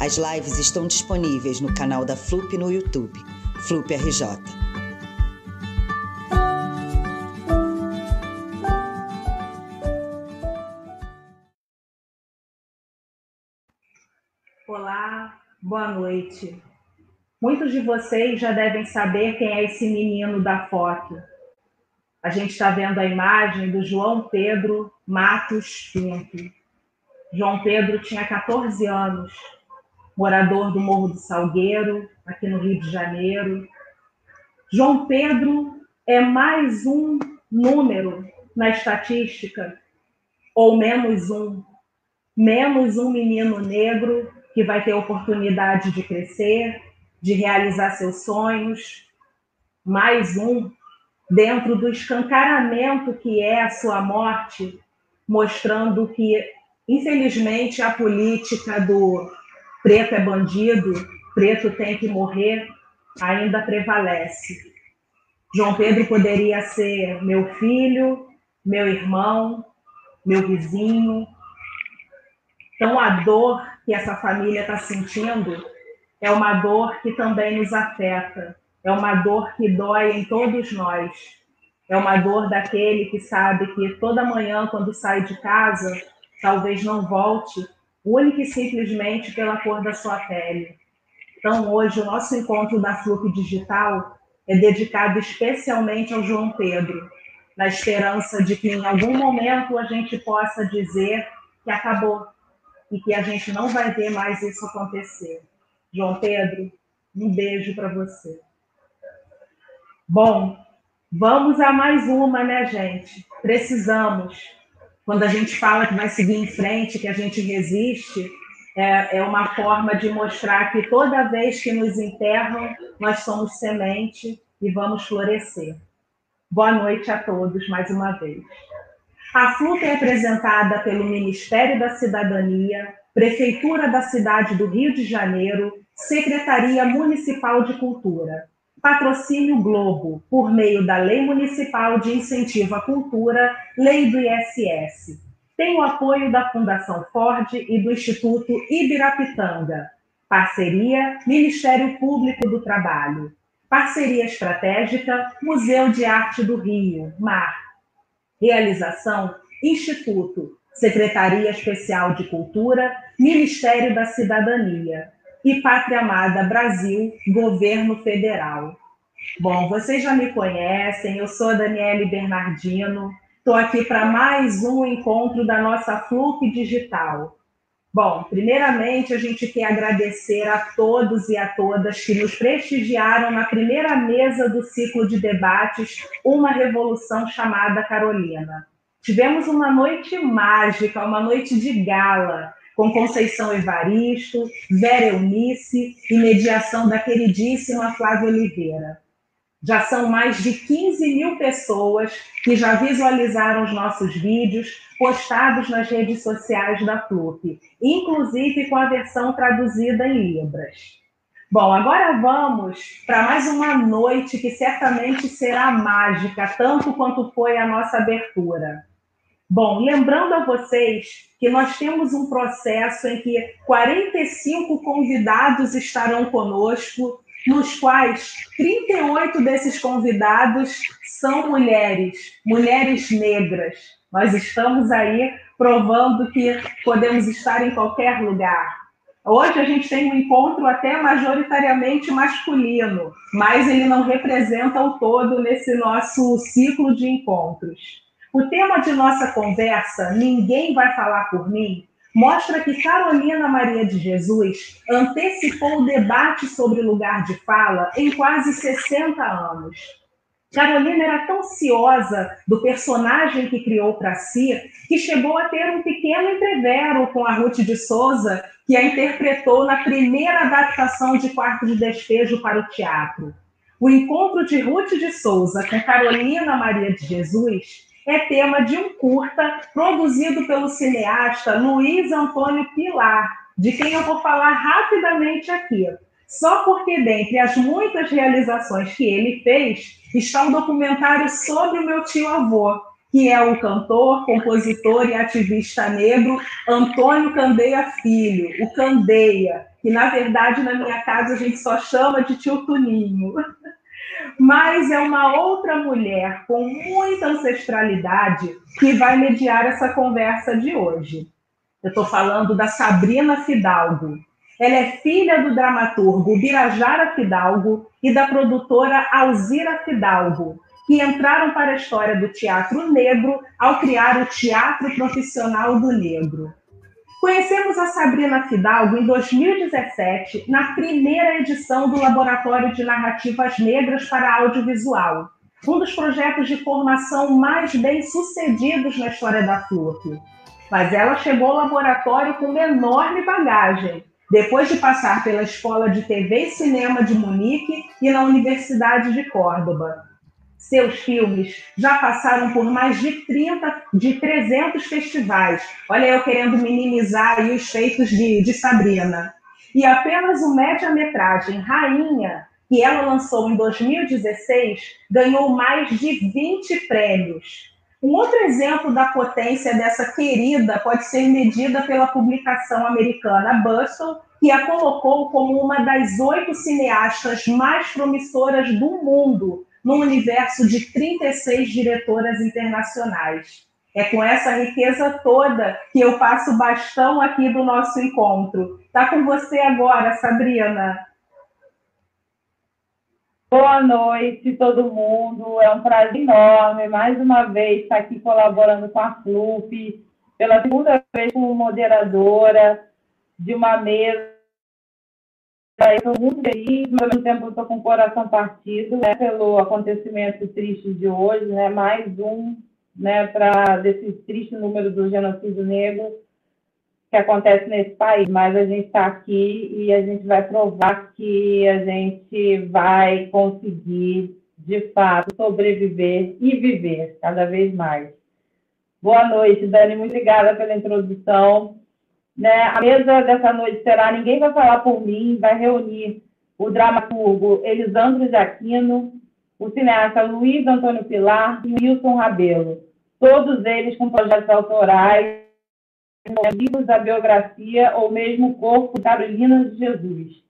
As lives estão disponíveis no canal da FLUP no YouTube, FLUP RJ. Olá, boa noite. Muitos de vocês já devem saber quem é esse menino da foto. A gente está vendo a imagem do João Pedro Matos Pinto. João Pedro tinha 14 anos morador do Morro do Salgueiro, aqui no Rio de Janeiro. João Pedro é mais um número na estatística, ou menos um, menos um menino negro que vai ter oportunidade de crescer, de realizar seus sonhos, mais um dentro do escancaramento que é a sua morte, mostrando que, infelizmente, a política do preto é bandido, preto tem que morrer, ainda prevalece. João Pedro poderia ser meu filho, meu irmão, meu vizinho. Então, a dor que essa família está sentindo é uma dor que também nos afeta, é uma dor que dói em todos nós. É uma dor daquele que sabe que toda manhã, quando sai de casa, talvez não volte única e simplesmente pela cor da sua pele. Então, hoje, o nosso encontro da Fluke Digital é dedicado especialmente ao João Pedro, na esperança de que em algum momento a gente possa dizer que acabou e que a gente não vai ver mais isso acontecer. João Pedro, um beijo para você. Bom, vamos a mais uma, né, gente? Precisamos quando a gente fala que vai seguir em frente, que a gente resiste, é, é uma forma de mostrar que toda vez que nos enterram, nós somos semente e vamos florescer. Boa noite a todos mais uma vez. A FLUP é representada pelo Ministério da Cidadania, Prefeitura da cidade do Rio de Janeiro, Secretaria Municipal de Cultura. Patrocínio Globo, por meio da Lei Municipal de Incentivo à Cultura, Lei do ISS. Tem o apoio da Fundação Ford e do Instituto Ibirapitanga. Parceria Ministério Público do Trabalho. Parceria Estratégica Museu de Arte do Rio, MAR. Realização Instituto, Secretaria Especial de Cultura, Ministério da Cidadania e Pátria Amada Brasil, Governo Federal. Bom, vocês já me conhecem, eu sou a Daniele Bernardino, estou aqui para mais um encontro da nossa Fluke Digital. Bom, primeiramente a gente quer agradecer a todos e a todas que nos prestigiaram na primeira mesa do ciclo de debates Uma Revolução chamada Carolina. Tivemos uma noite mágica, uma noite de gala, com Conceição Evaristo, Vera Eunice e mediação da queridíssima Flávia Oliveira. Já são mais de 15 mil pessoas que já visualizaram os nossos vídeos postados nas redes sociais da FLUP, inclusive com a versão traduzida em Libras. Bom, agora vamos para mais uma noite que certamente será mágica, tanto quanto foi a nossa abertura. Bom, lembrando a vocês que nós temos um processo em que 45 convidados estarão conosco, nos quais 38 desses convidados são mulheres, mulheres negras. Nós estamos aí provando que podemos estar em qualquer lugar. Hoje a gente tem um encontro até majoritariamente masculino, mas ele não representa o todo nesse nosso ciclo de encontros. O tema de nossa conversa, Ninguém Vai Falar por Mim, mostra que Carolina Maria de Jesus antecipou o debate sobre lugar de fala em quase 60 anos. Carolina era tão ciosa do personagem que criou para si que chegou a ter um pequeno entrevero com a Ruth de Souza que a interpretou na primeira adaptação de Quarto de Despejo para o teatro. O encontro de Ruth de Souza com Carolina Maria de Jesus é tema de um curta produzido pelo cineasta Luiz Antônio Pilar, de quem eu vou falar rapidamente aqui. Só porque, dentre as muitas realizações que ele fez, está um documentário sobre o meu tio-avô, que é o cantor, compositor e ativista negro Antônio Candeia Filho, o Candeia, que na verdade na minha casa a gente só chama de tio Tuninho. Mas é uma outra mulher com muita ancestralidade que vai mediar essa conversa de hoje. Eu estou falando da Sabrina Fidalgo. Ela é filha do dramaturgo Birajara Fidalgo e da produtora Alzira Fidalgo, que entraram para a história do teatro negro ao criar o Teatro Profissional do Negro. Conhecemos a Sabrina Fidalgo em 2017, na primeira edição do Laboratório de Narrativas Negras para Audiovisual, um dos projetos de formação mais bem sucedidos na história da FLUP. Mas ela chegou ao laboratório com uma enorme bagagem, depois de passar pela Escola de TV e Cinema de Munique e na Universidade de Córdoba. Seus filmes já passaram por mais de 30, de 300 festivais. Olha, eu querendo minimizar os feitos de, de Sabrina. E apenas o média-metragem Rainha, que ela lançou em 2016, ganhou mais de 20 prêmios. Um outro exemplo da potência dessa querida pode ser medida pela publicação americana Bustle, que a colocou como uma das oito cineastas mais promissoras do mundo no universo de 36 diretoras internacionais. É com essa riqueza toda que eu passo bastão aqui do nosso encontro. Está com você agora, Sabrina. Boa noite, todo mundo. É um prazer enorme, mais uma vez, estar aqui colaborando com a FLUP, pela segunda vez como moderadora de uma mesa estou muito feliz, mas ao mesmo tempo estou com o coração partido né, pelo acontecimento triste de hoje, né, mais um né, para desse triste número do genocídio negro que acontece nesse país. Mas a gente está aqui e a gente vai provar que a gente vai conseguir, de fato, sobreviver e viver cada vez mais. Boa noite, Dani. Muito obrigada pela introdução. Né? A mesa dessa noite será Ninguém Vai Falar por Mim, vai reunir o dramaturgo Elisandro de Aquino, o cineasta Luiz Antônio Pilar e Wilson Rabelo. Todos eles com projetos autorais, livros da biografia ou mesmo o corpo de Carolina de Jesus.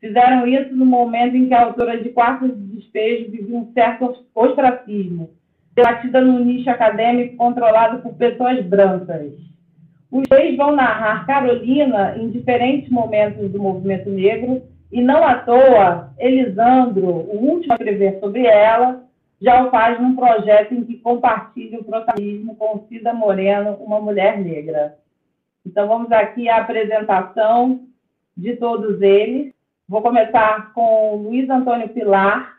Fizeram isso no momento em que a autora de Quartos de Despejo vivia um certo ostracismo, debatida num nicho acadêmico controlado por pessoas brancas. Os dois vão narrar Carolina em diferentes momentos do movimento negro, e não à toa, Elisandro, o último a escrever sobre ela, já o faz num projeto em que compartilha o protagonismo com Cida Moreno, uma mulher negra. Então, vamos aqui à apresentação de todos eles. Vou começar com Luiz Antônio Pilar,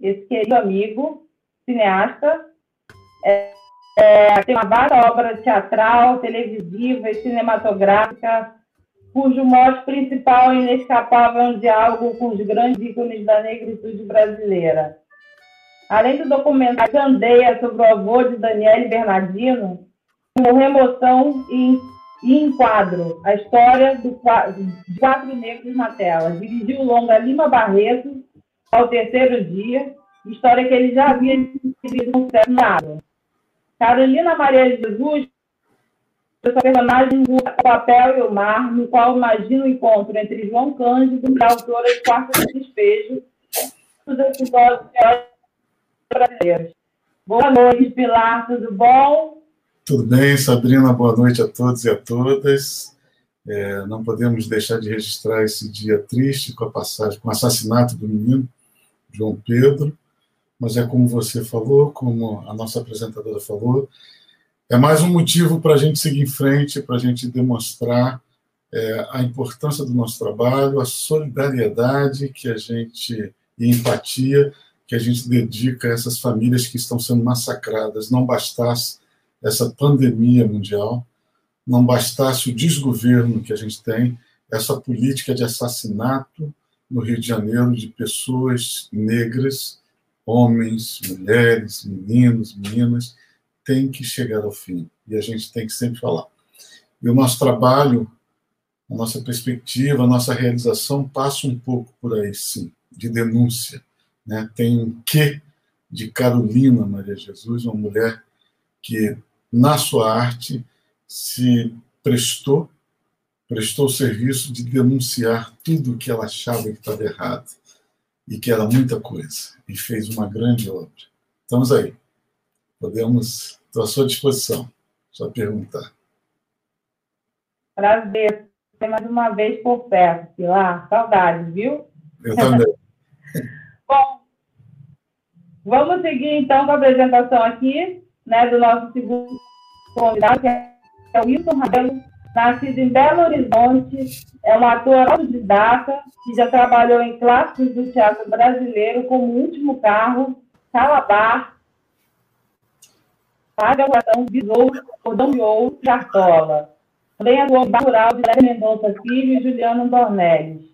esse querido amigo, cineasta. É, é, tem uma vasta obra teatral, televisiva e cinematográfica, cujo mote principal e inescapável é um diálogo com os grandes ícones da negritude brasileira. Além do documentário Candeia sobre o avô de Daniele Bernardino, com remoção e, e enquadro a história do, de quatro negros na tela. Dirigiu o longa Lima Barreto ao terceiro dia, história que ele já havia escrito um certo nada. Carolina Maria de Jesus, essa personagem do papel e o mar, no qual imagina o encontro entre João Cândido e a autora de Quarto de Despejo, dos episódios brasileiros. Boa noite, Pilar, tudo bom? Tudo bem, Sabrina, boa noite a todos e a todas. É, não podemos deixar de registrar esse dia triste com a passagem, com o assassinato do menino João Pedro mas é como você falou, como a nossa apresentadora falou, é mais um motivo para a gente seguir em frente, para a gente demonstrar é, a importância do nosso trabalho, a solidariedade que a gente e empatia que a gente dedica a essas famílias que estão sendo massacradas. Não bastasse essa pandemia mundial, não bastasse o desgoverno que a gente tem, essa política de assassinato no Rio de Janeiro de pessoas negras, homens, mulheres, meninos, meninas, tem que chegar ao fim. E a gente tem que sempre falar. E o nosso trabalho, a nossa perspectiva, a nossa realização passa um pouco por aí, sim, de denúncia. Né? Tem um quê de Carolina Maria Jesus, uma mulher que, na sua arte, se prestou prestou o serviço de denunciar tudo o que ela achava que estava errado e que era muita coisa e fez uma grande obra. Estamos aí. Podemos, estou à sua disposição. Só perguntar. Prazer. Mais uma vez por perto, Pilar. Saudades, viu? Eu também. Bom, vamos seguir então com a apresentação aqui, né, do nosso segundo convidado, que é o Wilson Rabelo Nascido em Belo Horizonte, é um ator autodidata que já trabalhou em clássicos do teatro brasileiro como Último Carro, Calabar, Paga Guatão, Besouro, Cordão de Ouro e Artola. Também em Rural de Léo Mendonça Filho e Juliano Dornelles.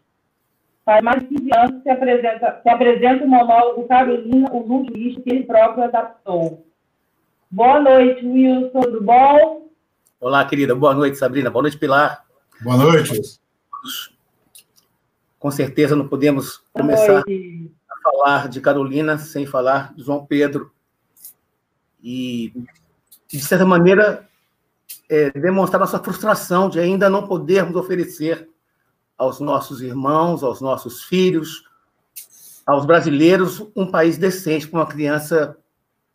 Faz mais de 15 anos que apresenta, que apresenta o monólogo Carolina, o luxo que ele próprio adaptou. Boa noite, Wilson, tudo bom? Olá, querida. Boa noite, Sabrina. Boa noite, Pilar. Boa noite. Com certeza não podemos começar a falar de Carolina sem falar de João Pedro. E, de certa maneira, é, demonstrar nossa frustração de ainda não podermos oferecer aos nossos irmãos, aos nossos filhos, aos brasileiros, um país decente para uma criança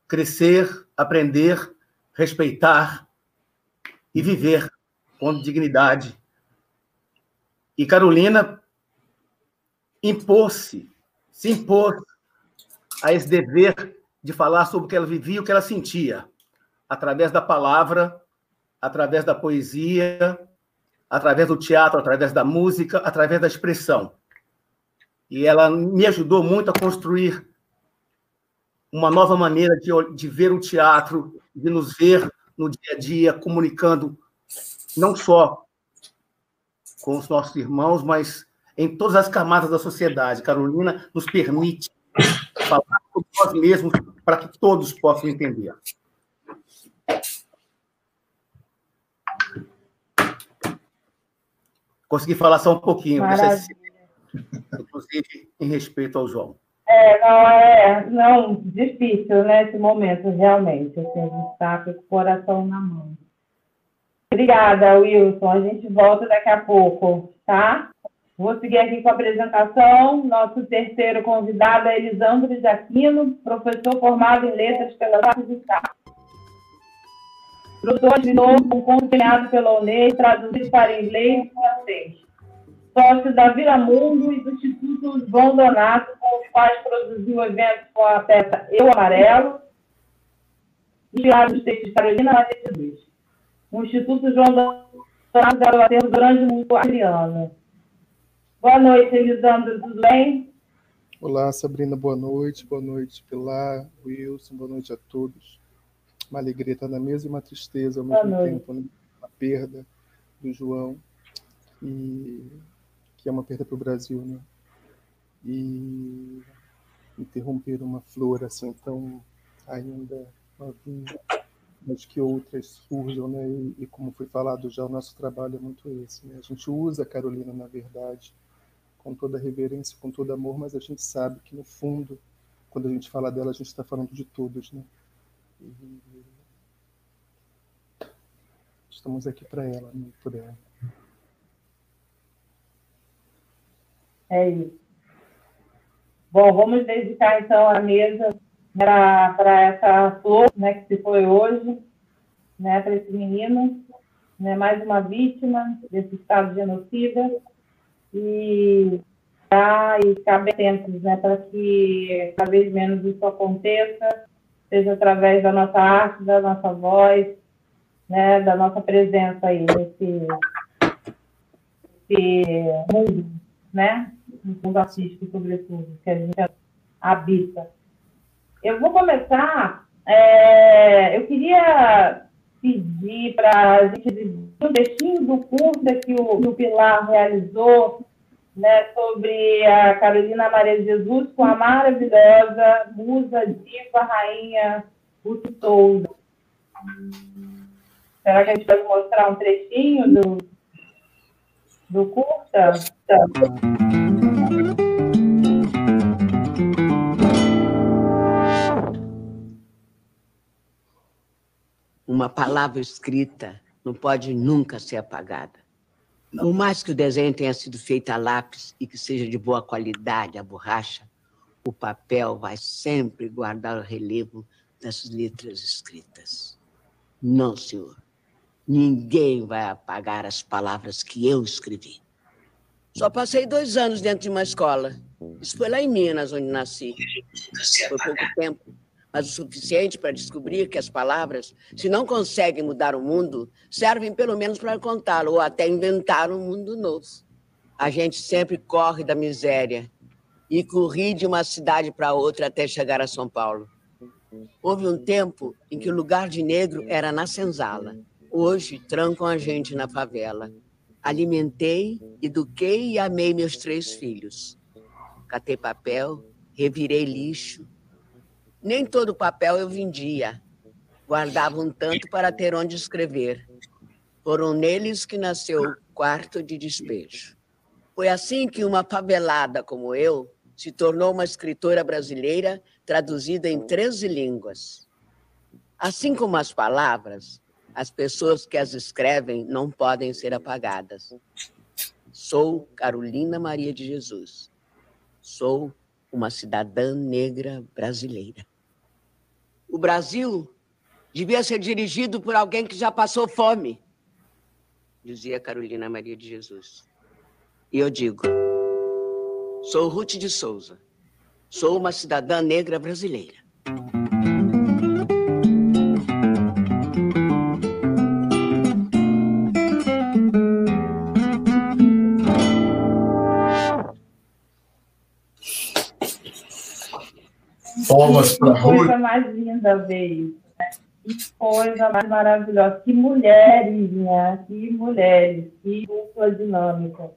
crescer, aprender, respeitar e viver com dignidade. E Carolina impôs-se, se impôs a esse dever de falar sobre o que ela vivia, o que ela sentia, através da palavra, através da poesia, através do teatro, através da música, através da expressão. E ela me ajudou muito a construir uma nova maneira de, de ver o teatro, de nos ver no dia a dia, comunicando não só com os nossos irmãos, mas em todas as camadas da sociedade. Carolina nos permite falar com nós mesmos para que todos possam entender. Consegui falar só um pouquinho, inclusive em respeito ao João. É, não, é, não, difícil, né, esse momento, realmente, assim, a gente está com o coração na mão. Obrigada, Wilson, a gente volta daqui a pouco, tá? Vou seguir aqui com a apresentação, nosso terceiro convidado é Elisandro de Aquino, professor formado em letras pela Estado. Produtor de novo, um conto pela UNED, traduzido para inglês e francês sócio da Vila Mundo e do Instituto João Donato, com os quais produziu eventos com a peça Eu Amarelo, inspirado nos textos de Carolina Maria Jesus. O Instituto João Donato da bater do grande mundo ariano. Boa noite, Elisandro, tudo bem? Olá, Sabrina, boa noite. Boa noite, Pilar, Wilson, boa noite a todos. Uma alegria estar na mesa e uma tristeza ao mesmo tempo, né? a perda do João. E que é uma perda para o Brasil, né? E interromper uma flor assim tão ainda novinha, mas que outras surjam, né? E, e, como foi falado já, o nosso trabalho é muito esse, né? A gente usa a Carolina, na verdade, com toda reverência, com todo amor, mas a gente sabe que no fundo, quando a gente fala dela, a gente está falando de todos, né? E... Estamos aqui para ela, né? por ela. É isso. Bom, vamos dedicar então a mesa para essa flor né, que se foi hoje, né, para esse menino, né, mais uma vítima desse estado genocida. E tá, e cabe atentos né, para que cada vez menos isso aconteça, seja através da nossa arte, da nossa voz, né, da nossa presença aí nesse, nesse mundo, né? no mundo artístico, sobretudo, que a gente habita. Eu vou começar. É, eu queria pedir para a gente dizer um textinho do curso que o, que o Pilar realizou né, sobre a Carolina Maria de Jesus com a maravilhosa musa diva rainha Ruth Souza. Será que a gente pode mostrar um trechinho do, do curta? Uma palavra escrita não pode nunca ser apagada. Por mais que o desenho tenha sido feito a lápis e que seja de boa qualidade a borracha, o papel vai sempre guardar o relevo das letras escritas. Não, senhor. Ninguém vai apagar as palavras que eu escrevi. Só passei dois anos dentro de uma escola. Isso foi lá em Minas, onde nasci. Foi pouco tempo mas o suficiente para descobrir que as palavras, se não conseguem mudar o mundo, servem pelo menos para contá-lo ou até inventar um mundo novo. A gente sempre corre da miséria e corri de uma cidade para outra até chegar a São Paulo. Houve um tempo em que o lugar de negro era na senzala. Hoje trancam a gente na favela. Alimentei, eduquei e amei meus três filhos. Catei papel, revirei lixo, nem todo papel eu vendia. Guardava um tanto para ter onde escrever. Foram neles que nasceu o quarto de despejo. Foi assim que uma favelada como eu se tornou uma escritora brasileira traduzida em 13 línguas. Assim como as palavras, as pessoas que as escrevem não podem ser apagadas. Sou Carolina Maria de Jesus. Sou uma cidadã negra brasileira. O Brasil devia ser dirigido por alguém que já passou fome, dizia Carolina Maria de Jesus. E eu digo: sou Ruth de Souza, sou uma cidadã negra brasileira. Palmas para Ruth. coisa mais linda veio. Que coisa mais maravilhosa. Que mulheres, né? Que mulheres. Que dupla dinâmica.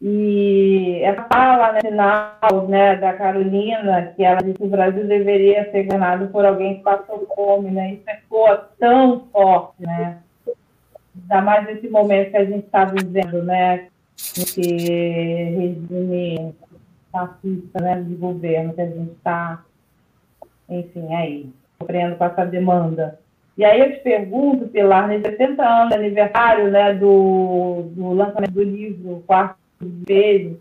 E essa fala né, final né, da Carolina, que ela disse que o Brasil deveria ser ganhado por alguém que passou fome, né? Isso é soa tão forte, né? Ainda mais nesse momento que a gente está vivendo, né? Nesse regime fascista né, de governo que a gente está, enfim, aí, sofrendo com essa demanda. E aí eu te pergunto, Pilar, nos 70 anos aniversário né, do, do lançamento do livro Quarto de Beijo,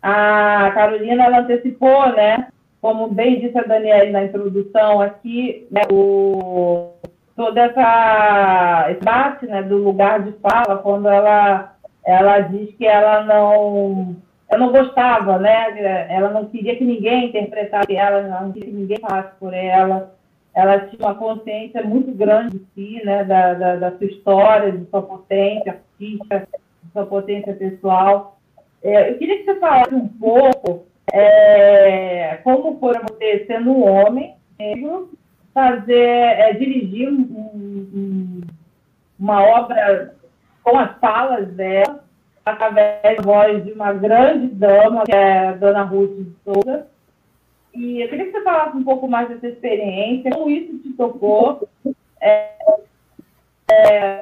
a Carolina ela antecipou, né, como bem disse a Daniela na introdução aqui, né, o, toda essa esse bate né, do lugar de fala, quando ela, ela diz que ela não eu não gostava, né? Ela não queria que ninguém interpretasse ela, não queria que ninguém falasse por ela. Ela tinha uma consciência muito grande de si, né? Da, da, da sua história, de sua potência artística, de sua potência pessoal. É, eu queria que você falasse um pouco é, como foi você, sendo um homem negro, fazer, é, dirigir um, um, uma obra com as falas dela, através da voz de uma grande dama, que é a Dona Ruth de Souza. E eu queria que você falasse um pouco mais dessa experiência, como isso te tocou. É, é,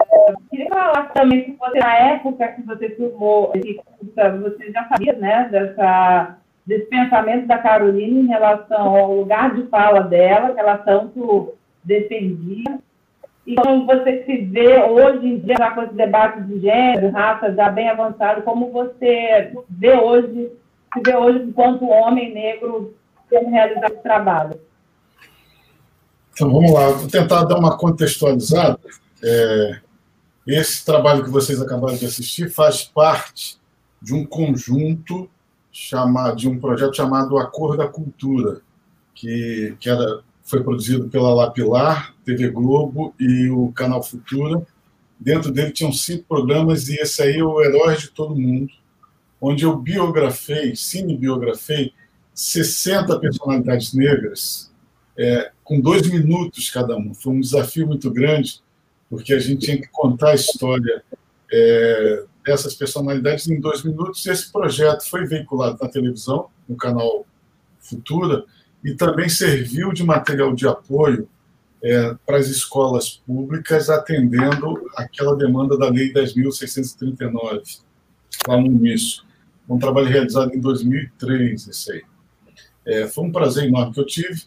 queria falar também que você, na época que você filmou você já sabia né, dessa, desse pensamento da Carolina em relação ao lugar de fala dela, que ela tanto defendia. E como você se vê hoje em dia, já com esse debate de gênero, raça já bem avançado, como você vê hoje, se vê hoje enquanto homem negro como realizar esse trabalho? Então, vamos lá. Vou tentar dar uma contextualizada. É, esse trabalho que vocês acabaram de assistir faz parte de um conjunto chamado, de um projeto chamado A Cor da Cultura, que, que era foi produzido pela Lapilar, TV Globo e o Canal Futura. Dentro dele tinham cinco programas e esse aí é o Heróis de Todo Mundo, onde eu biografei, cinebiografei, 60 personalidades negras, é, com dois minutos cada um. Foi um desafio muito grande, porque a gente tinha que contar a história é, dessas personalidades em dois minutos. Esse projeto foi veiculado na televisão, no canal Futura, e também serviu de material de apoio é, para as escolas públicas, atendendo aquela demanda da Lei 10.639, lá no início. Um trabalho realizado em 2003, esse aí. É, foi um prazer enorme que eu tive,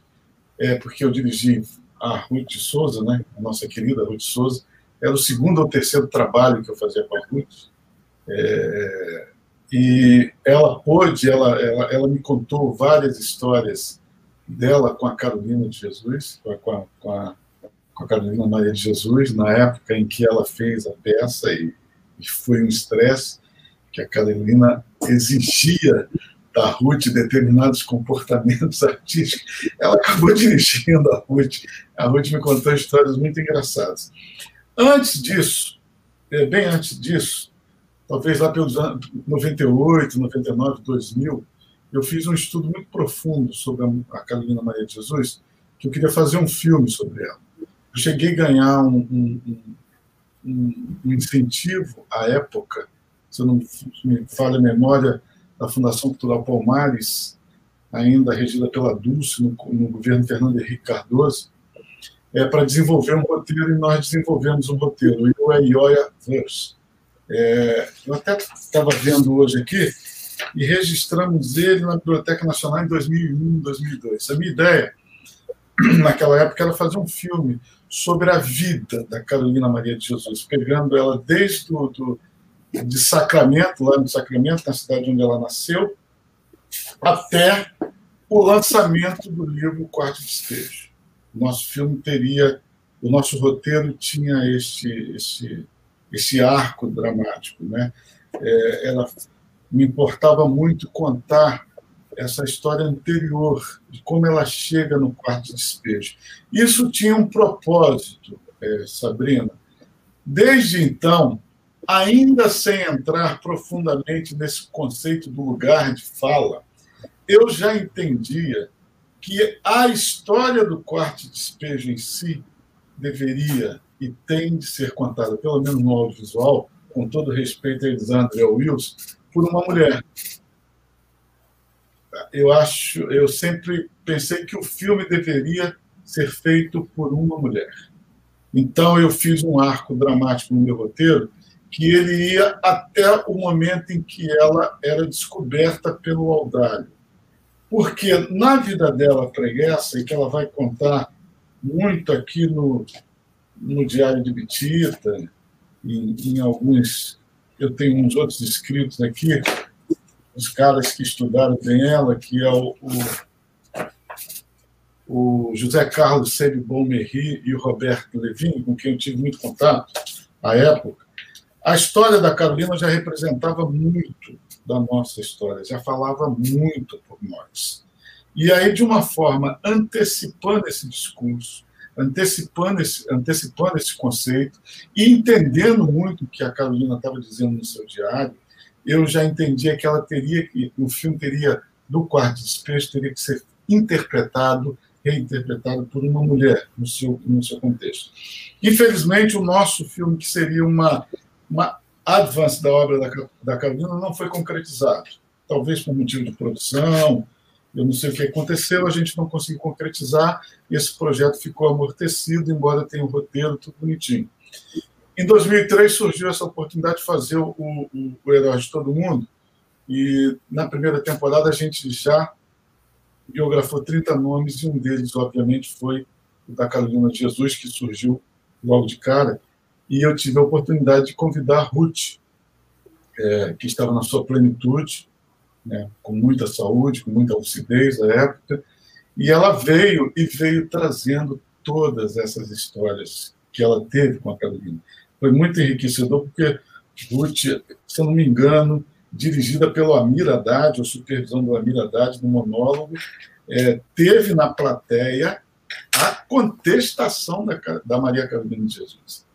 é, porque eu dirigi a Ruth Souza, né, a nossa querida Ruth Souza, era o segundo ou terceiro trabalho que eu fazia com a Ruth, é, e ela pôde, ela, ela, ela me contou várias histórias dela com a Carolina de Jesus, com a, com a, com a Carolina Maria de Jesus, na época em que ela fez a peça, e, e foi um estresse que a Carolina exigia da Ruth determinados comportamentos artísticos. Ela acabou dirigindo a Ruth. A Ruth me contou histórias muito engraçadas. Antes disso, é, bem antes disso, talvez lá pelos anos 98, 99, 2000, eu fiz um estudo muito profundo sobre a Carolina Maria de Jesus, que eu queria fazer um filme sobre ela. Eu cheguei a ganhar um, um, um, um incentivo à época, se não me falha a memória, da Fundação Cultural Palmares, ainda regida pela Dulce, no, no governo Fernando Henrique Cardoso, é, para desenvolver um roteiro, e nós desenvolvemos um roteiro, o Ioia Verse. É, eu até estava vendo hoje aqui, e registramos ele na Biblioteca Nacional em 2001, 2002. A minha ideia, naquela época, era fazer um filme sobre a vida da Carolina Maria de Jesus, pegando ela desde o do, de Sacramento, lá no Sacramento, na cidade onde ela nasceu, até o lançamento do livro Quarto Despejo. O nosso filme teria, o nosso roteiro tinha esse, arco dramático. Né? É, ela me importava muito contar essa história anterior, de como ela chega no quarto de despejo. Isso tinha um propósito, é, Sabrina. Desde então, ainda sem entrar profundamente nesse conceito do lugar de fala, eu já entendia que a história do quarto de despejo em si deveria e tem de ser contada, pelo menos no audiovisual, com todo respeito a Elisandra e ao Wilson, por uma mulher. Eu acho, eu sempre pensei que o filme deveria ser feito por uma mulher. Então eu fiz um arco dramático no meu roteiro que ele ia até o momento em que ela era descoberta pelo Audálio. Porque na vida dela preguiça, e que ela vai contar muito aqui no, no Diário de Bitita, em, em alguns eu tenho uns outros escritos aqui, os caras que estudaram bem ela, que é o, o, o José Carlos Sérgio Bonmerri e o Roberto Levin, com quem eu tive muito contato à época. A história da Carolina já representava muito da nossa história, já falava muito por nós. E aí, de uma forma antecipando esse discurso, antecipando esse, antecipando esse conceito e entendendo muito o que a Carolina estava dizendo no seu diário, eu já entendia que ela teria que, o filme teria, do quarto despejo, teria que ser interpretado, reinterpretado por uma mulher no seu, no seu contexto. Infelizmente, o nosso filme, que seria uma, uma advance da obra da, da Carolina, não foi concretizado. Talvez por motivo de produção, eu não sei o que aconteceu, a gente não conseguiu concretizar esse projeto ficou amortecido, embora tenha um roteiro, tudo bonitinho. Em 2003 surgiu essa oportunidade de fazer o, o, o Herói de Todo Mundo e na primeira temporada a gente já biografou 30 nomes e um deles, obviamente, foi o da Carolina de Jesus, que surgiu logo de cara. E eu tive a oportunidade de convidar a Ruth, é, que estava na sua plenitude, né, com muita saúde, com muita lucidez à época, e ela veio e veio trazendo todas essas histórias que ela teve com a Carolina. Foi muito enriquecedor, porque Ruth, se eu não me engano, dirigida pelo Amir Haddad, ou supervisão do Amir Haddad, no monólogo, é, teve na plateia a contestação da, da Maria Carolina de Jesus.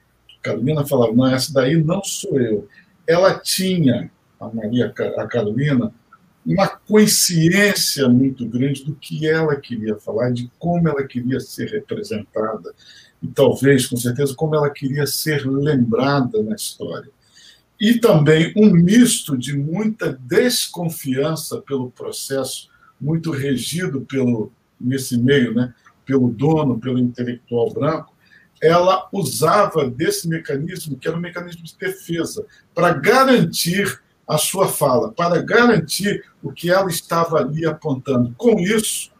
Carolina falava, não, essa daí não sou eu. Ela tinha, a Maria a Carolina, uma consciência muito grande do que ela queria falar, de como ela queria ser representada. e talvez, com certeza, como ela queria ser lembrada na história. E também um misto de muita desconfiança pelo processo, muito regido pelo nesse meio, né, pelo dono, pelo intelectual branco, ela usava desse mecanismo, que era um mecanismo de defesa, para garantir a sua fala, para garantir o que ela estava ali apontando. Com isso,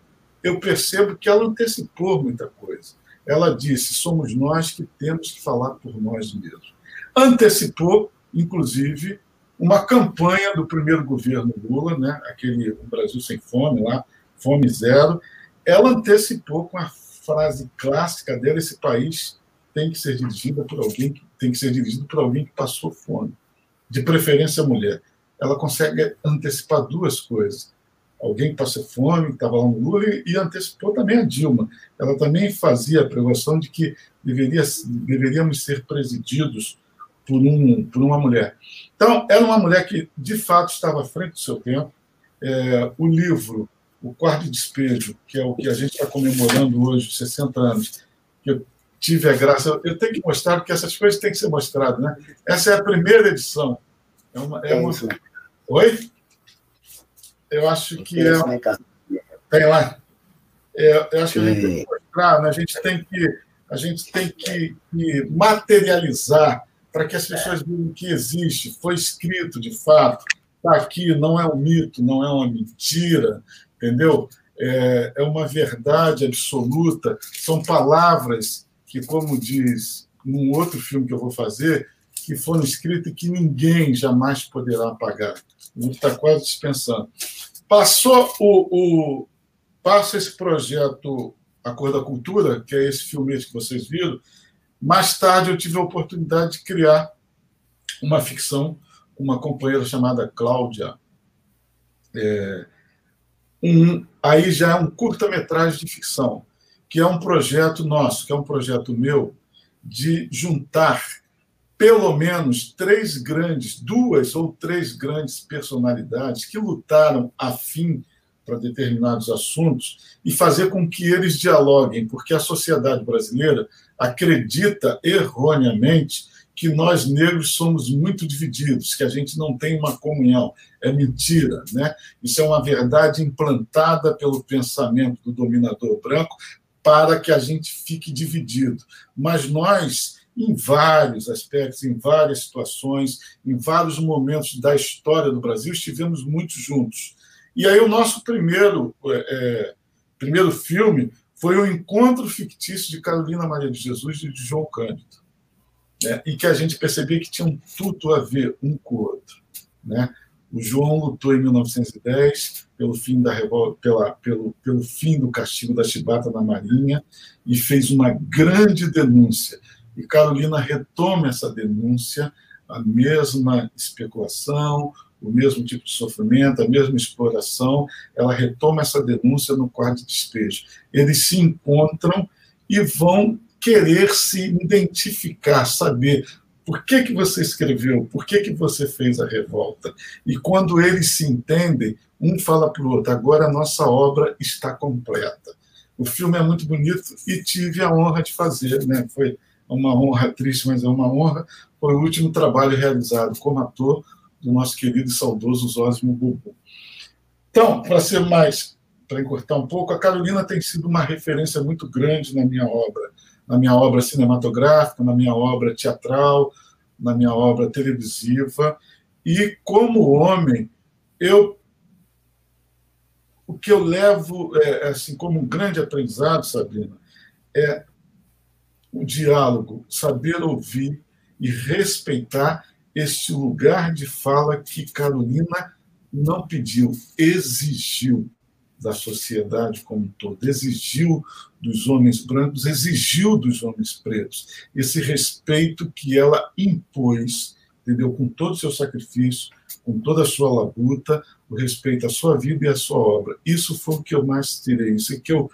eu percebo que ela antecipou muita coisa. Ela disse: somos nós que temos que falar por nós mesmos. Antecipou, inclusive, uma campanha do primeiro governo Lula, né, aquele Brasil sem fome lá, fome zero. Ela antecipou com a frase clássica dela: esse país tem que ser dirigido por alguém que tem que ser dirigido por alguém que passou fome, de preferência mulher. Ela consegue antecipar duas coisas: alguém passou fome, estava lá no Lula, e antecipou também a Dilma. Ela também fazia a preocupação de que deveria, deveríamos ser presididos por, um, por uma mulher. Então, era uma mulher que, de fato, estava à frente do seu tempo. É, o livro, O Quarto de Despejo, que é o que a gente está comemorando hoje, 60 anos, que eu tive a graça. Eu tenho que mostrar, porque essas coisas têm que ser mostradas. Né? Essa é a primeira edição. É uma, é uma... Oi? Eu acho que é. Tem lá. É, eu acho que a gente tem que mostrar, né? a gente tem que, a gente tem que, que materializar para que as pessoas vejam que existe, foi escrito de fato, está aqui, não é um mito, não é uma mentira, entendeu? É, é uma verdade absoluta, são palavras que, como diz num outro filme que eu vou fazer, que foram escritas e que ninguém jamais poderá apagar. O livro está quase dispensando. Passou o, o passa esse projeto A Cor da Cultura, que é esse filme que vocês viram. Mais tarde eu tive a oportunidade de criar uma ficção com uma companheira chamada Cláudia. É, um, aí já é um curta-metragem de ficção, que é um projeto nosso, que é um projeto meu, de juntar pelo menos três grandes, duas ou três grandes personalidades que lutaram a fim para determinados assuntos e fazer com que eles dialoguem, porque a sociedade brasileira acredita erroneamente que nós negros somos muito divididos, que a gente não tem uma comunhão. É mentira, né? Isso é uma verdade implantada pelo pensamento do dominador branco para que a gente fique dividido. Mas nós em vários aspectos, em várias situações, em vários momentos da história do Brasil, estivemos muito juntos. E aí o nosso primeiro, é, é, primeiro filme foi o Encontro Fictício de Carolina Maria de Jesus e de João Cândido, né? e que a gente percebia que tinham tudo a ver um com o outro. Né? O João lutou em 1910 pelo fim da revolta, pela, pelo, pelo fim do castigo da chibata na Marinha e fez uma grande denúncia e Carolina retoma essa denúncia, a mesma especulação, o mesmo tipo de sofrimento, a mesma exploração, ela retoma essa denúncia no quarto de despejo. Eles se encontram e vão querer se identificar, saber por que, que você escreveu, por que, que você fez a revolta. E quando eles se entendem, um fala para o outro: agora a nossa obra está completa. O filme é muito bonito e tive a honra de fazer, né? Foi uma honra triste, mas é uma honra, foi o último trabalho realizado como ator do nosso querido e saudoso Zósimo Bubu. Então, para ser mais, para encurtar um pouco, a Carolina tem sido uma referência muito grande na minha obra, na minha obra cinematográfica, na minha obra teatral, na minha obra televisiva, e como homem, eu o que eu levo é, assim como um grande aprendizado, Sabrina, é o diálogo, saber ouvir e respeitar este lugar de fala que Carolina não pediu, exigiu da sociedade como um todo, exigiu dos homens brancos, exigiu dos homens pretos, esse respeito que ela impôs, entendeu? Com todo o seu sacrifício, com toda a sua labuta, o respeito à sua vida e à sua obra. Isso foi o que eu mais tirei, isso é que eu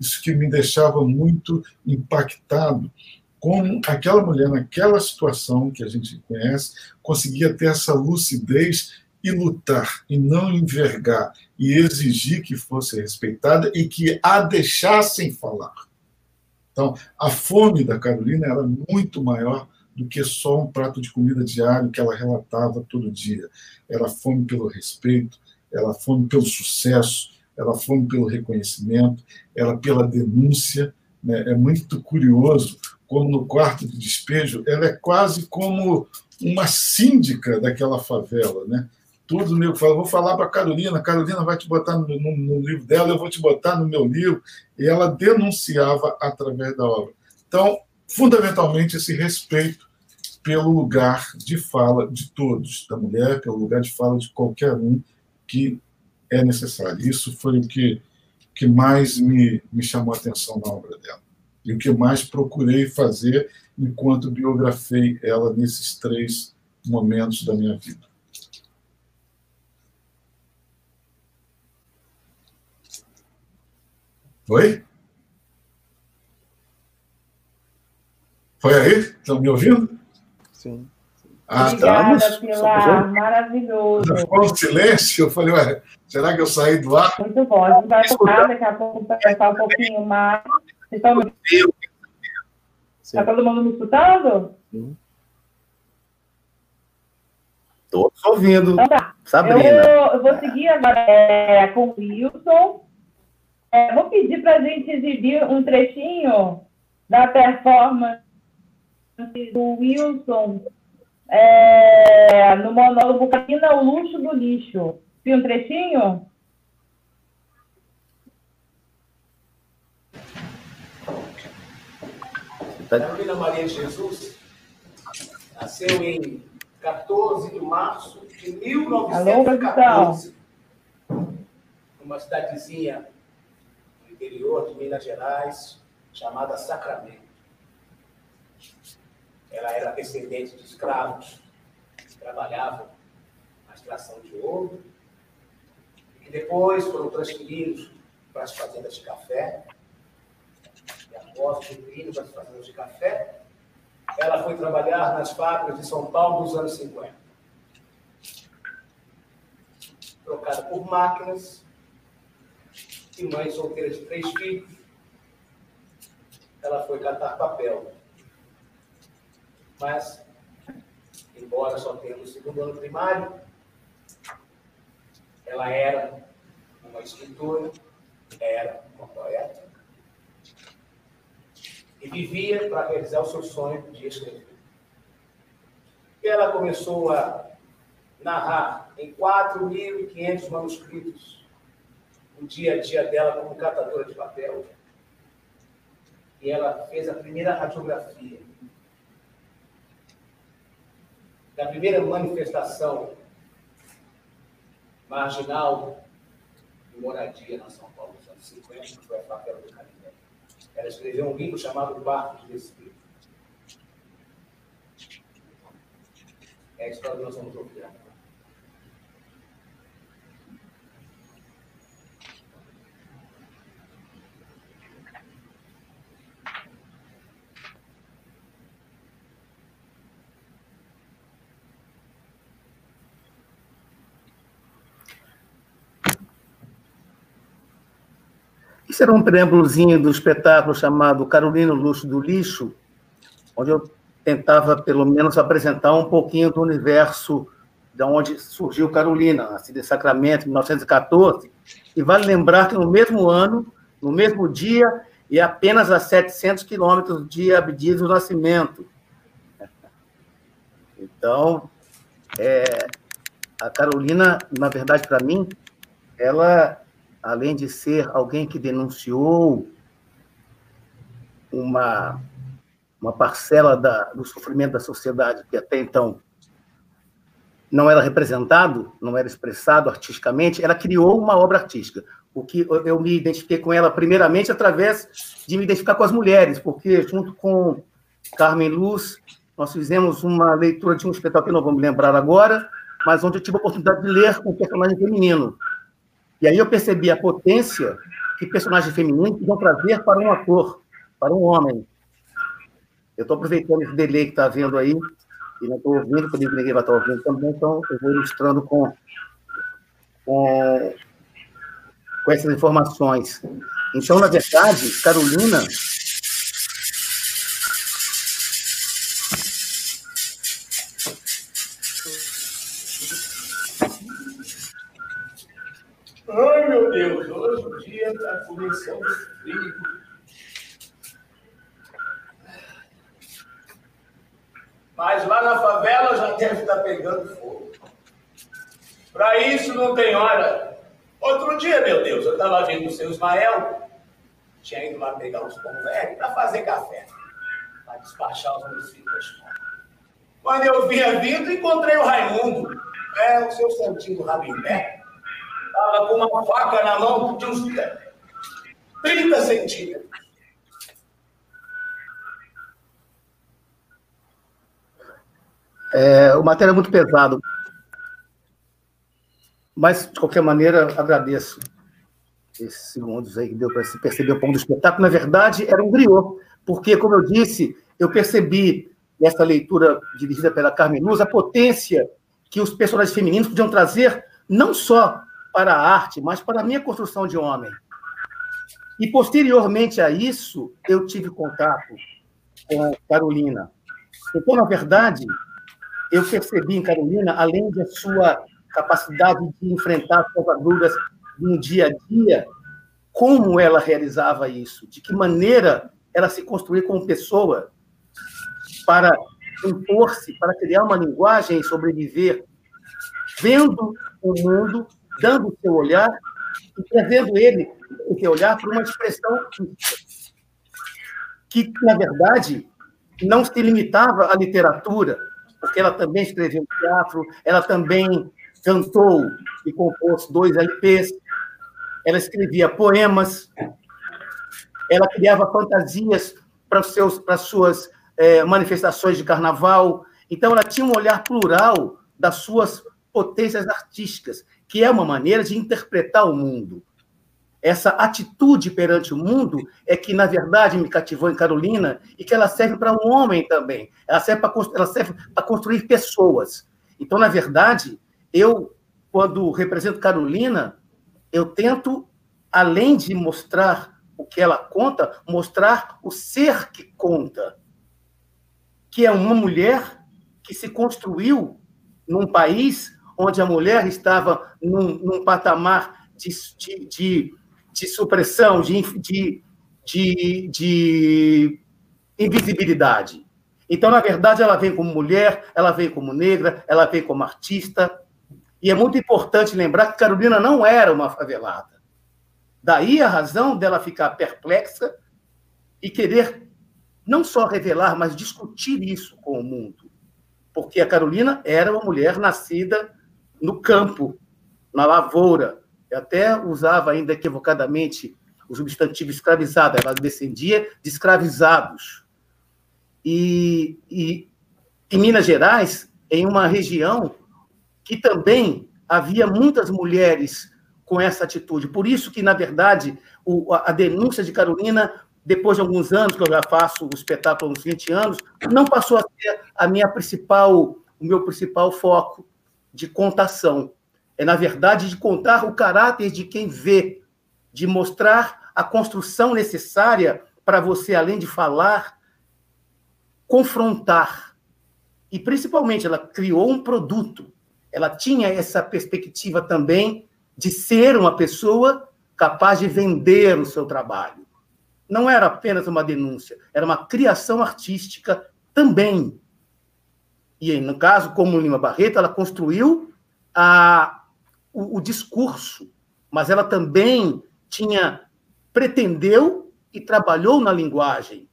isso que me deixava muito impactado como aquela mulher naquela situação que a gente conhece conseguia ter essa lucidez e lutar e não envergar e exigir que fosse respeitada e que a deixassem falar. Então, a fome da Carolina era muito maior do que só um prato de comida diário que ela relatava todo dia. Era fome pelo respeito, era fome pelo sucesso, era fome pelo reconhecimento, era pela denúncia. Né? É muito curioso como no quarto de despejo ela é quase como uma síndica daquela favela, né? Tudo nego fala, vou falar para a Carolina, Carolina vai te botar no, no, no, livro dela, eu vou te botar no meu livro, e ela denunciava através da obra. Então, fundamentalmente, esse respeito pelo lugar de fala de todos, da mulher, pelo lugar de fala de qualquer um que é necessário. Isso foi o que, que mais me, me chamou a atenção na obra dela. E o que mais procurei fazer enquanto biografei ela nesses três momentos da minha vida. Oi? Foi aí? Estão me ouvindo? Sim. Ah, Obrigada, estamos. Pilar. Maravilhoso. Ficou um silêncio. Eu falei, ué, será que eu saí do ar? Muito bom. A gente vai tocar daqui a pouco para pensar um pouquinho mais. Está todo mundo me escutando? Sim. Todos ouvindo. Então, tá. Sabrina. Eu, eu, vou seguir agora é, com o Wilson. É, vou pedir para a gente exibir um trechinho da performance do Wilson é, no monólogo Camina o Luxo do Lixo. Viu um trechinho? Carolina Maria Jesus nasceu em 14 de março de 1914, numa cidadezinha interior de Minas Gerais, chamada Sacramento. Ela era descendente de escravos que trabalhavam na extração de ouro, e que depois foram transferidos para as fazendas de café. E após transferidos para as fazendas de café, ela foi trabalhar nas fábricas de São Paulo nos anos 50. Trocada por máquinas, e mãe solteira de três filhos, ela foi catar papel. Mas, embora só tenha o segundo ano primário, ela era uma escritora, era uma poeta, e vivia para realizar o seu sonho de escrever. E ela começou a narrar em 4.500 manuscritos o dia a dia dela como catadora de papel. E ela fez a primeira radiografia da primeira manifestação marginal de moradia na São Paulo nos anos 50, que foi a favela do Canindé. Ela escreveu um livro chamado Barco de Espírito. É a história que nós vamos Isso era um preâmbulozinho do espetáculo chamado Carolina Luxo do Lixo, onde eu tentava, pelo menos, apresentar um pouquinho do universo de onde surgiu Carolina, assim, de Sacramento, em 1914. E vale lembrar que no mesmo ano, no mesmo dia, e apenas a 700 quilômetros de Abdias do Nascimento. Então, é, a Carolina, na verdade, para mim, ela além de ser alguém que denunciou uma, uma parcela da, do sofrimento da sociedade que até então não era representado, não era expressado artisticamente, ela criou uma obra artística. O que eu me identifiquei com ela primeiramente através de me identificar com as mulheres, porque junto com Carmen Luz nós fizemos uma leitura de um espetáculo que não vou me lembrar agora, mas onde eu tive a oportunidade de ler um personagem feminino, e aí eu percebi a potência que personagens femininos vão trazer para um ator, para um homem. Eu estou aproveitando esse delay que está vendo aí, e não estou ouvindo, porque ninguém vai estar ouvindo também, então eu vou ilustrando com, com, com essas informações. Então, na verdade, Carolina, começando frio. Mas lá na favela já deve estar pegando fogo. Para isso não tem hora. Outro dia, meu Deus, eu estava vendo o seu Ismael, tinha ido lá pegar uns pão velho para fazer café, para despachar os municípios da escola. Quando eu vinha vindo, encontrei o Raimundo, é, o seu santinho do Rabindé, estava com uma faca na mão de uns 30 centímetros. É, o material é muito pesado. Mas, de qualquer maneira, agradeço esses segundos aí que deu para se perceber o ponto do espetáculo. Na verdade, era um griot, porque, como eu disse, eu percebi nessa leitura dirigida pela Carmen Luz a potência que os personagens femininos podiam trazer, não só para a arte, mas para a minha construção de homem. E, posteriormente a isso, eu tive contato com Carolina. Então, na verdade, eu percebi em Carolina, além da sua capacidade de enfrentar as agruras no dia a dia, como ela realizava isso, de que maneira ela se construía como pessoa para impor-se, para criar uma linguagem e sobreviver, vendo o mundo, dando o seu olhar e trazendo ele, o seu olhar, para uma expressão que, na verdade, não se limitava à literatura, porque ela também escreveu teatro, ela também cantou e compôs dois LPs, ela escrevia poemas, ela criava fantasias para, seus, para suas é, manifestações de carnaval. Então, ela tinha um olhar plural das suas potências artísticas, que é uma maneira de interpretar o mundo. Essa atitude perante o mundo é que, na verdade, me cativou em Carolina e que ela serve para um homem também. Ela serve para, ela serve para construir pessoas. Então, na verdade, eu, quando represento Carolina, eu tento, além de mostrar o que ela conta, mostrar o ser que conta, que é uma mulher que se construiu num país onde a mulher estava num, num patamar de, de, de de supressão, de, de, de, de invisibilidade. Então, na verdade, ela vem como mulher, ela vem como negra, ela vem como artista. E é muito importante lembrar que Carolina não era uma favelada. Daí a razão dela ficar perplexa e querer não só revelar, mas discutir isso com o mundo. Porque a Carolina era uma mulher nascida no campo, na lavoura, eu até usava ainda equivocadamente o substantivo escravizado, ela descendia de escravizados. E, e em Minas Gerais, em uma região que também havia muitas mulheres com essa atitude. Por isso que, na verdade, o, a denúncia de Carolina, depois de alguns anos, que eu já faço o espetáculo há uns 20 anos, não passou a ser a minha principal, o meu principal foco de contação é, na verdade, de contar o caráter de quem vê, de mostrar a construção necessária para você, além de falar, confrontar. E, principalmente, ela criou um produto. Ela tinha essa perspectiva também de ser uma pessoa capaz de vender o seu trabalho. Não era apenas uma denúncia, era uma criação artística também. E, no caso, como Lima Barreto, ela construiu a, o, o discurso, mas ela também tinha pretendeu e trabalhou na linguagem.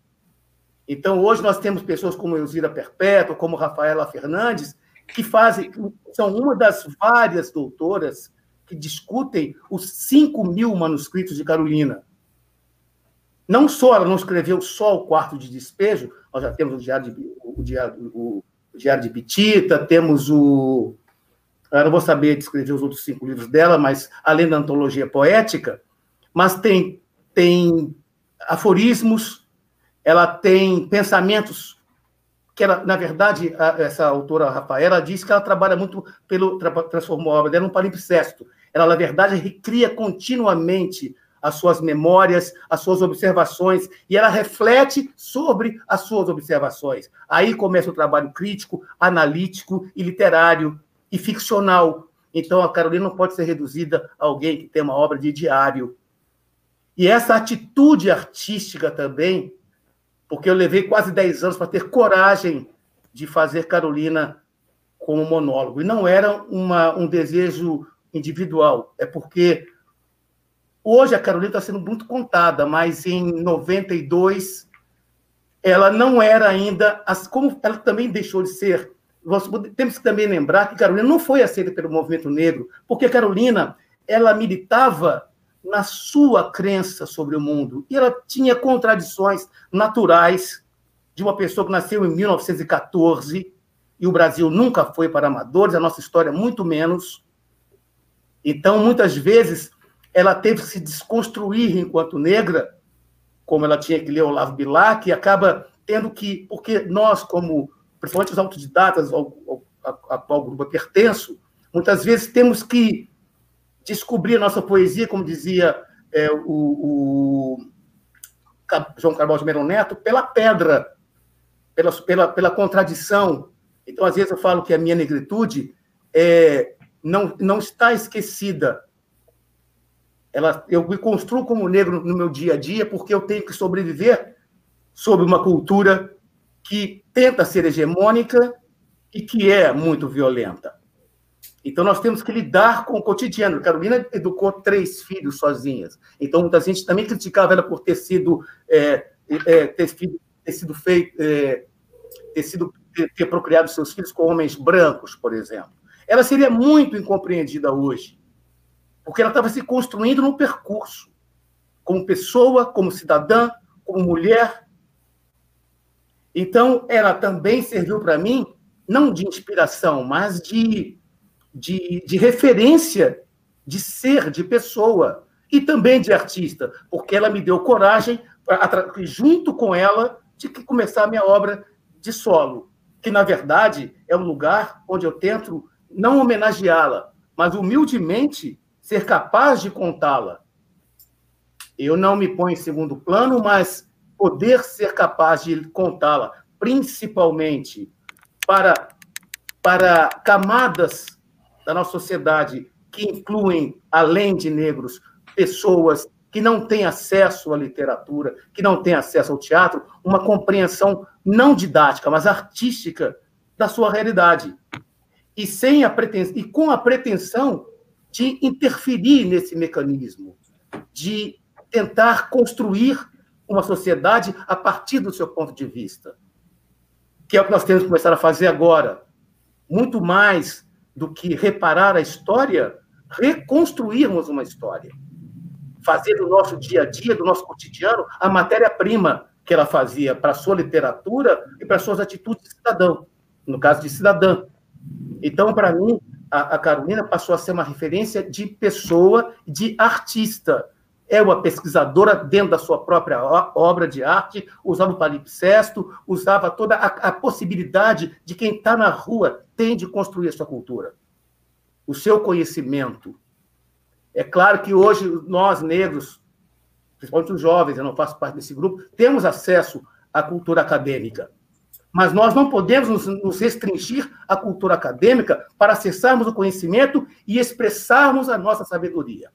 Então, hoje nós temos pessoas como Elzira Perpétua, como Rafaela Fernandes, que fazem, são uma das várias doutoras que discutem os 5 mil manuscritos de Carolina. Não só ela não escreveu só o quarto de despejo, nós já temos o Diário de, o diário, o, o diário de Bitita, temos o, eu não vou saber descrever os outros cinco livros dela, mas além da antologia poética, mas tem, tem aforismos, ela tem pensamentos que ela, na verdade, essa autora Rafaela diz que ela trabalha muito pelo transformou a obra dela num palimpsesto. Ela, na verdade, recria continuamente as suas memórias, as suas observações, e ela reflete sobre as suas observações. Aí começa o trabalho crítico, analítico e literário e ficcional. Então, a Carolina não pode ser reduzida a alguém que tem uma obra de diário. E essa atitude artística também, porque eu levei quase 10 anos para ter coragem de fazer Carolina como monólogo. E não era uma, um desejo individual, é porque hoje a Carolina está sendo muito contada, mas em 92 ela não era ainda, como ela também deixou de ser nós temos que também lembrar que Carolina não foi aceita pelo movimento negro, porque Carolina ela militava na sua crença sobre o mundo e ela tinha contradições naturais de uma pessoa que nasceu em 1914 e o Brasil nunca foi para amadores, a nossa história muito menos. Então, muitas vezes, ela teve que se desconstruir enquanto negra, como ela tinha que ler Olavo Bilac, e acaba tendo que, porque nós, como principalmente os autodidatas ao, ao, qual grupo eu pertenço, muitas vezes temos que descobrir nossa poesia, como dizia é, o, o, João Carvalho de Melo Neto, pela pedra, pela, pela, pela contradição. Então, às vezes, eu falo que a minha negritude é, não, não está esquecida. Ela, eu me construo como negro no meu dia a dia porque eu tenho que sobreviver sob uma cultura que tenta ser hegemônica e que é muito violenta. Então, nós temos que lidar com o cotidiano. Carolina educou três filhos sozinhas. Então, muita gente também criticava ela por ter sido, é, é, ter, ter, sido feito, é, ter, sido, ter, ter procriado seus filhos com homens brancos, por exemplo. Ela seria muito incompreendida hoje, porque ela estava se construindo no percurso, como pessoa, como cidadã, como mulher, então, ela também serviu para mim, não de inspiração, mas de, de, de referência de ser, de pessoa, e também de artista, porque ela me deu coragem, junto com ela, de começar a minha obra de solo, que, na verdade, é um lugar onde eu tento não homenageá-la, mas humildemente ser capaz de contá-la. Eu não me ponho em segundo plano, mas poder ser capaz de contá-la, principalmente para, para camadas da nossa sociedade que incluem, além de negros, pessoas que não têm acesso à literatura, que não têm acesso ao teatro, uma compreensão não didática, mas artística da sua realidade. E, sem a pretensão, e com a pretensão de interferir nesse mecanismo, de tentar construir uma sociedade a partir do seu ponto de vista. Que é o que nós temos que começar a fazer agora. Muito mais do que reparar a história, reconstruirmos uma história. Fazer do nosso dia a dia, do nosso cotidiano, a matéria-prima que ela fazia para a sua literatura e para as suas atitudes de cidadão, no caso de cidadã. Então, para mim, a, a Carolina passou a ser uma referência de pessoa, de artista, é uma pesquisadora dentro da sua própria obra de arte, usava o palimpsesto, usava toda a, a possibilidade de quem está na rua tem de construir a sua cultura, o seu conhecimento. É claro que hoje nós, negros, principalmente os jovens, eu não faço parte desse grupo, temos acesso à cultura acadêmica. Mas nós não podemos nos, restringir à cultura acadêmica para acessarmos o conhecimento e expressarmos a nossa sabedoria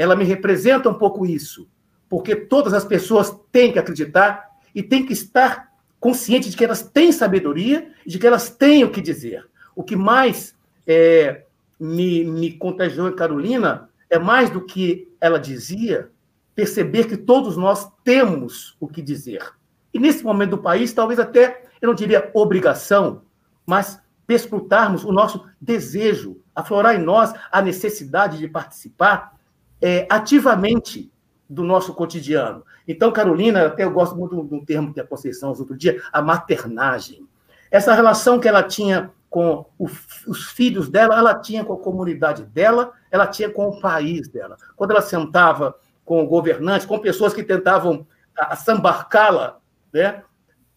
ela me representa um pouco isso, porque todas as pessoas têm que acreditar e têm que estar conscientes de que elas têm sabedoria e de que elas têm o que dizer. O que mais é, me, me contagiou em Carolina é mais do que ela dizia, perceber que todos nós temos o que dizer. E nesse momento do país, talvez até, eu não diria obrigação, mas perscrutarmos o nosso desejo, aflorar em nós a necessidade de participar é, ativamente do nosso cotidiano. Então, Carolina, até eu gosto muito do termo que a Conceição usou outro dia, a maternagem. Essa relação que ela tinha com os filhos dela, ela tinha com a comunidade dela, ela tinha com o país dela. Quando ela sentava com governantes, com pessoas que tentavam assambarcá-la né,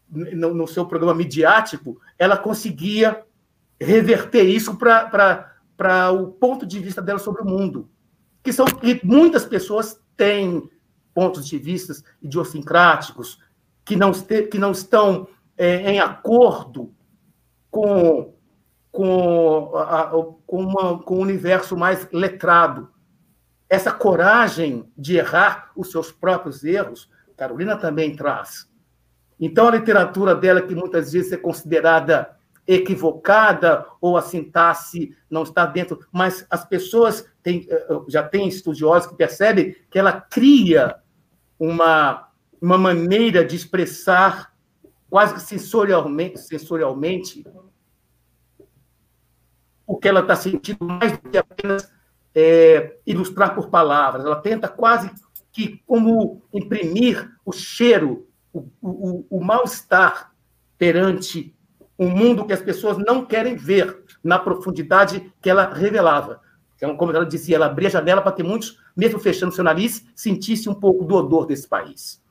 no, no, seu programa midiático, ela conseguia reverter isso para o ponto de vista dela sobre o mundo que são que muitas pessoas têm pontos de vista idiosincráticos que não, que não estão é, em acordo com com, a, com, uma, com um universo mais letrado. Essa coragem de errar os seus próprios erros, Carolina também traz. Então, a literatura dela, que muitas vezes é considerada equivocada ou a sintaxe não está dentro, mas as pessoas têm, eh, eh, já têm estudiosos que percebem que ela cria uma, uma maneira de expressar quase que sensorialmente, sensorialmente o que ela está sentindo, mais do que apenas é, ilustrar por palavras. Ela tenta quase que como imprimir o cheiro, o, o, o mal-estar perante um mundo que as pessoas não querem ver na profundidade que ela revelava. Então, como ela dizia, ela abria a janela para que muitos, mesmo fechando seu nariz, sentissem um pouco do odor desse país.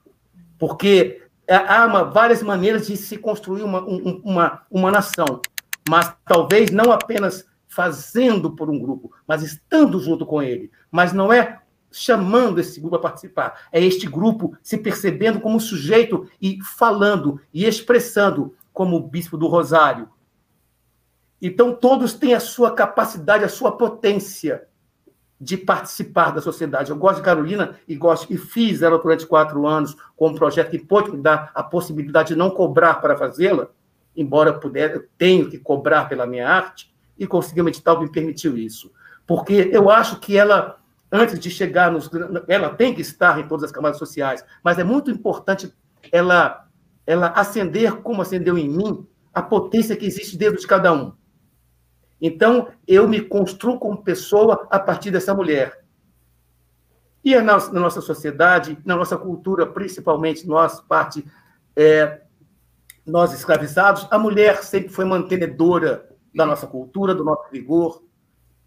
Porque há uma, várias maneiras de se construir uma, uma, uma nação, mas talvez não apenas fazendo por um grupo, mas estando junto com ele. Mas não é chamando esse grupo a participar, é este grupo se percebendo como sujeito e falando e expressando como o bispo do Rosário. Então, todos têm a sua capacidade, a sua potência de participar da sociedade. Eu gosto de Carolina e gosto e fiz ela durante quatro anos com um projeto que pode me dar a possibilidade de não cobrar para fazê-la, embora puder, eu tenho que cobrar pela minha arte, e conseguir edital me permitiu isso. Porque eu acho que ela, antes de chegar nos. Ela tem que estar em todas as camadas sociais, mas é muito importante ela ela acender como acendeu em mim a potência que existe dentro de cada um. Então, eu me construo como pessoa a partir dessa mulher. E na nossa sociedade, na nossa cultura, principalmente nós, parte, é, nós escravizados, a mulher sempre foi mantenedora da nossa cultura, do nosso vigor,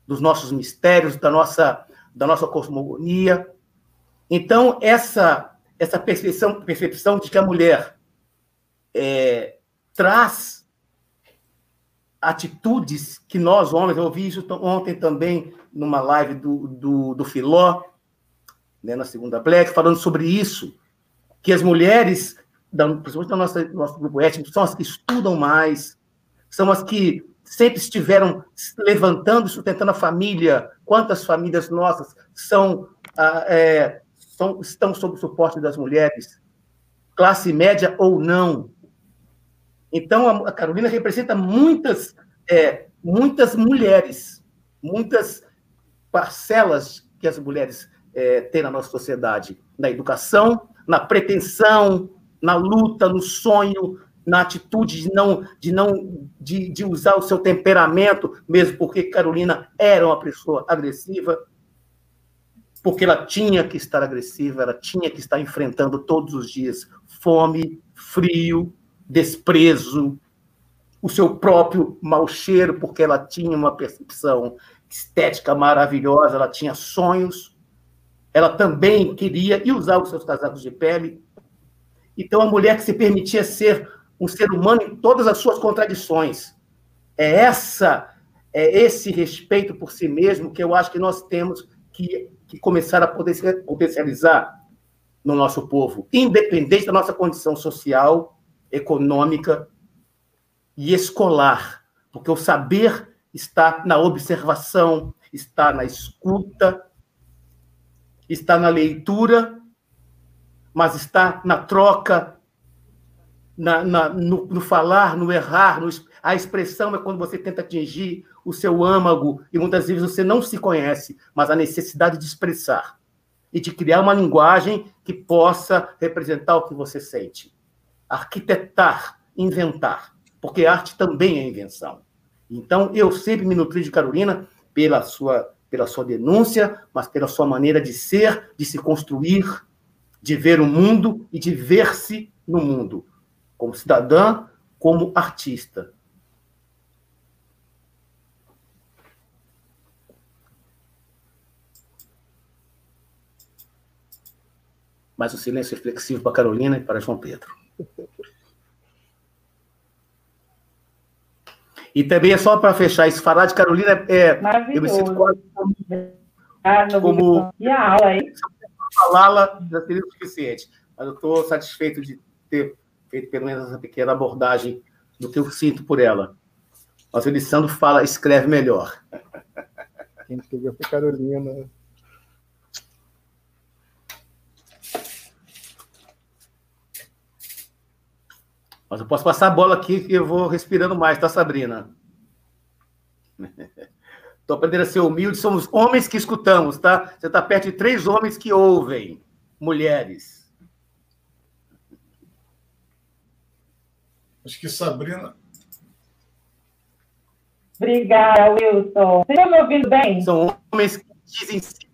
dos nossos mistérios, da nossa, da nossa cosmogonia. Então, essa, essa percepção, percepção de que a mulher é, traz atitudes que nós, homens, eu ouvi isso ontem também numa live do, do, do Filó, né, na segunda Black, falando sobre isso, que as mulheres, principalmente do nosso, nosso grupo étnico, são as que estudam mais, são as que sempre estiveram levantando e sustentando a família. Quantas famílias nossas são, ah, é, são estão sob o suporte das mulheres, classe média ou não? Então, a Carolina representa muitas, é, muitas mulheres, muitas parcelas que as mulheres é, têm na nossa sociedade, na educação, na pretensão, na luta, no sonho, na atitude de não de não de, de usar o seu temperamento, mesmo porque Carolina era uma pessoa agressiva, porque ela tinha que estar agressiva, ela tinha que estar enfrentando todos os dias fome, frio, desprezo, o seu próprio mau cheiro, porque ela tinha uma percepção estética maravilhosa, ela tinha sonhos, ela também queria e usava os seus casacos de pele. Então, a mulher que se permitia ser um ser humano em todas as suas contradições. É essa, é esse respeito por si mesmo que eu acho que nós temos que, que começar a potencializar no nosso povo, independente da nossa condição social, econômica e escolar, porque o saber está na observação, está na escuta, está na leitura, mas está na troca, na, na no, no, falar, no errar, no, a expressão é quando você tenta atingir o seu âmago e muitas vezes você não se conhece, mas a necessidade de expressar e de criar uma linguagem que possa representar o que você sente arquitetar, inventar, porque arte também é invenção. Então, eu sempre me nutri de Carolina pela sua, pela sua denúncia, mas pela sua maneira de ser, de se construir, de ver o mundo e de ver-se no mundo, como cidadã, como artista. Mas o silêncio é reflexivo para Carolina e para João Pedro. E também é só para fechar, isso falar de Carolina é. Eu me sinto quase como. Ah, como e a aula aí? Falá-la já seria o suficiente. Mas eu estou satisfeito de ter feito pelo menos essa pequena abordagem do que eu sinto por ela. Mas o Elisandro fala, escreve melhor. Quem escreveu foi Carolina. Mas eu posso passar a bola aqui que eu vou respirando mais, tá, Sabrina? Estou aprendendo a ser humilde, somos homens que escutamos, tá? Você está perto de três homens que ouvem, mulheres. Acho que Sabrina. Obrigada, Wilson. Vocês estão me ouvindo bem? São homens que dizem.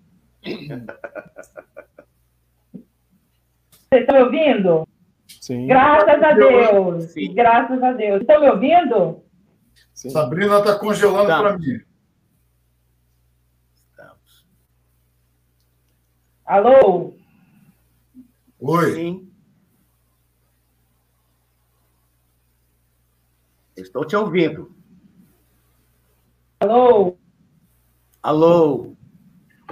Vocês estão me ouvindo? Sim. Graças a Deus. Sim. Graças a Deus. Estão me ouvindo? Sim. Sabrina está congelando tá. para mim. Alô? Oi. Sim. Estou te ouvindo. Alô? Alô?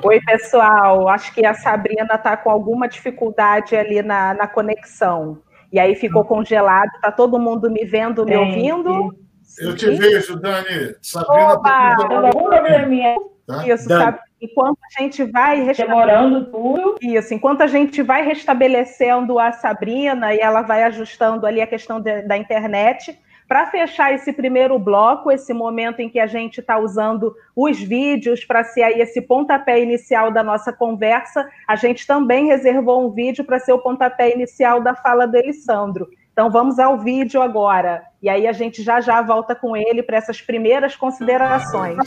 Oi, pessoal. Acho que a Sabrina está com alguma dificuldade ali na, na conexão. E aí ficou congelado. Está todo mundo me vendo, me ouvindo? Eu te vejo, Dani. Sabrina Opa! Tá probleminha. Tá? Isso, Dani. sabe? Enquanto a gente vai demorando tudo. Isso, enquanto a gente vai restabelecendo a Sabrina e ela vai ajustando ali a questão de, da internet, para fechar esse primeiro bloco, esse momento em que a gente está usando os vídeos para ser aí esse pontapé inicial da nossa conversa, a gente também reservou um vídeo para ser o pontapé inicial da fala do Elisandro. Então vamos ao vídeo agora. E aí a gente já já volta com ele para essas primeiras considerações.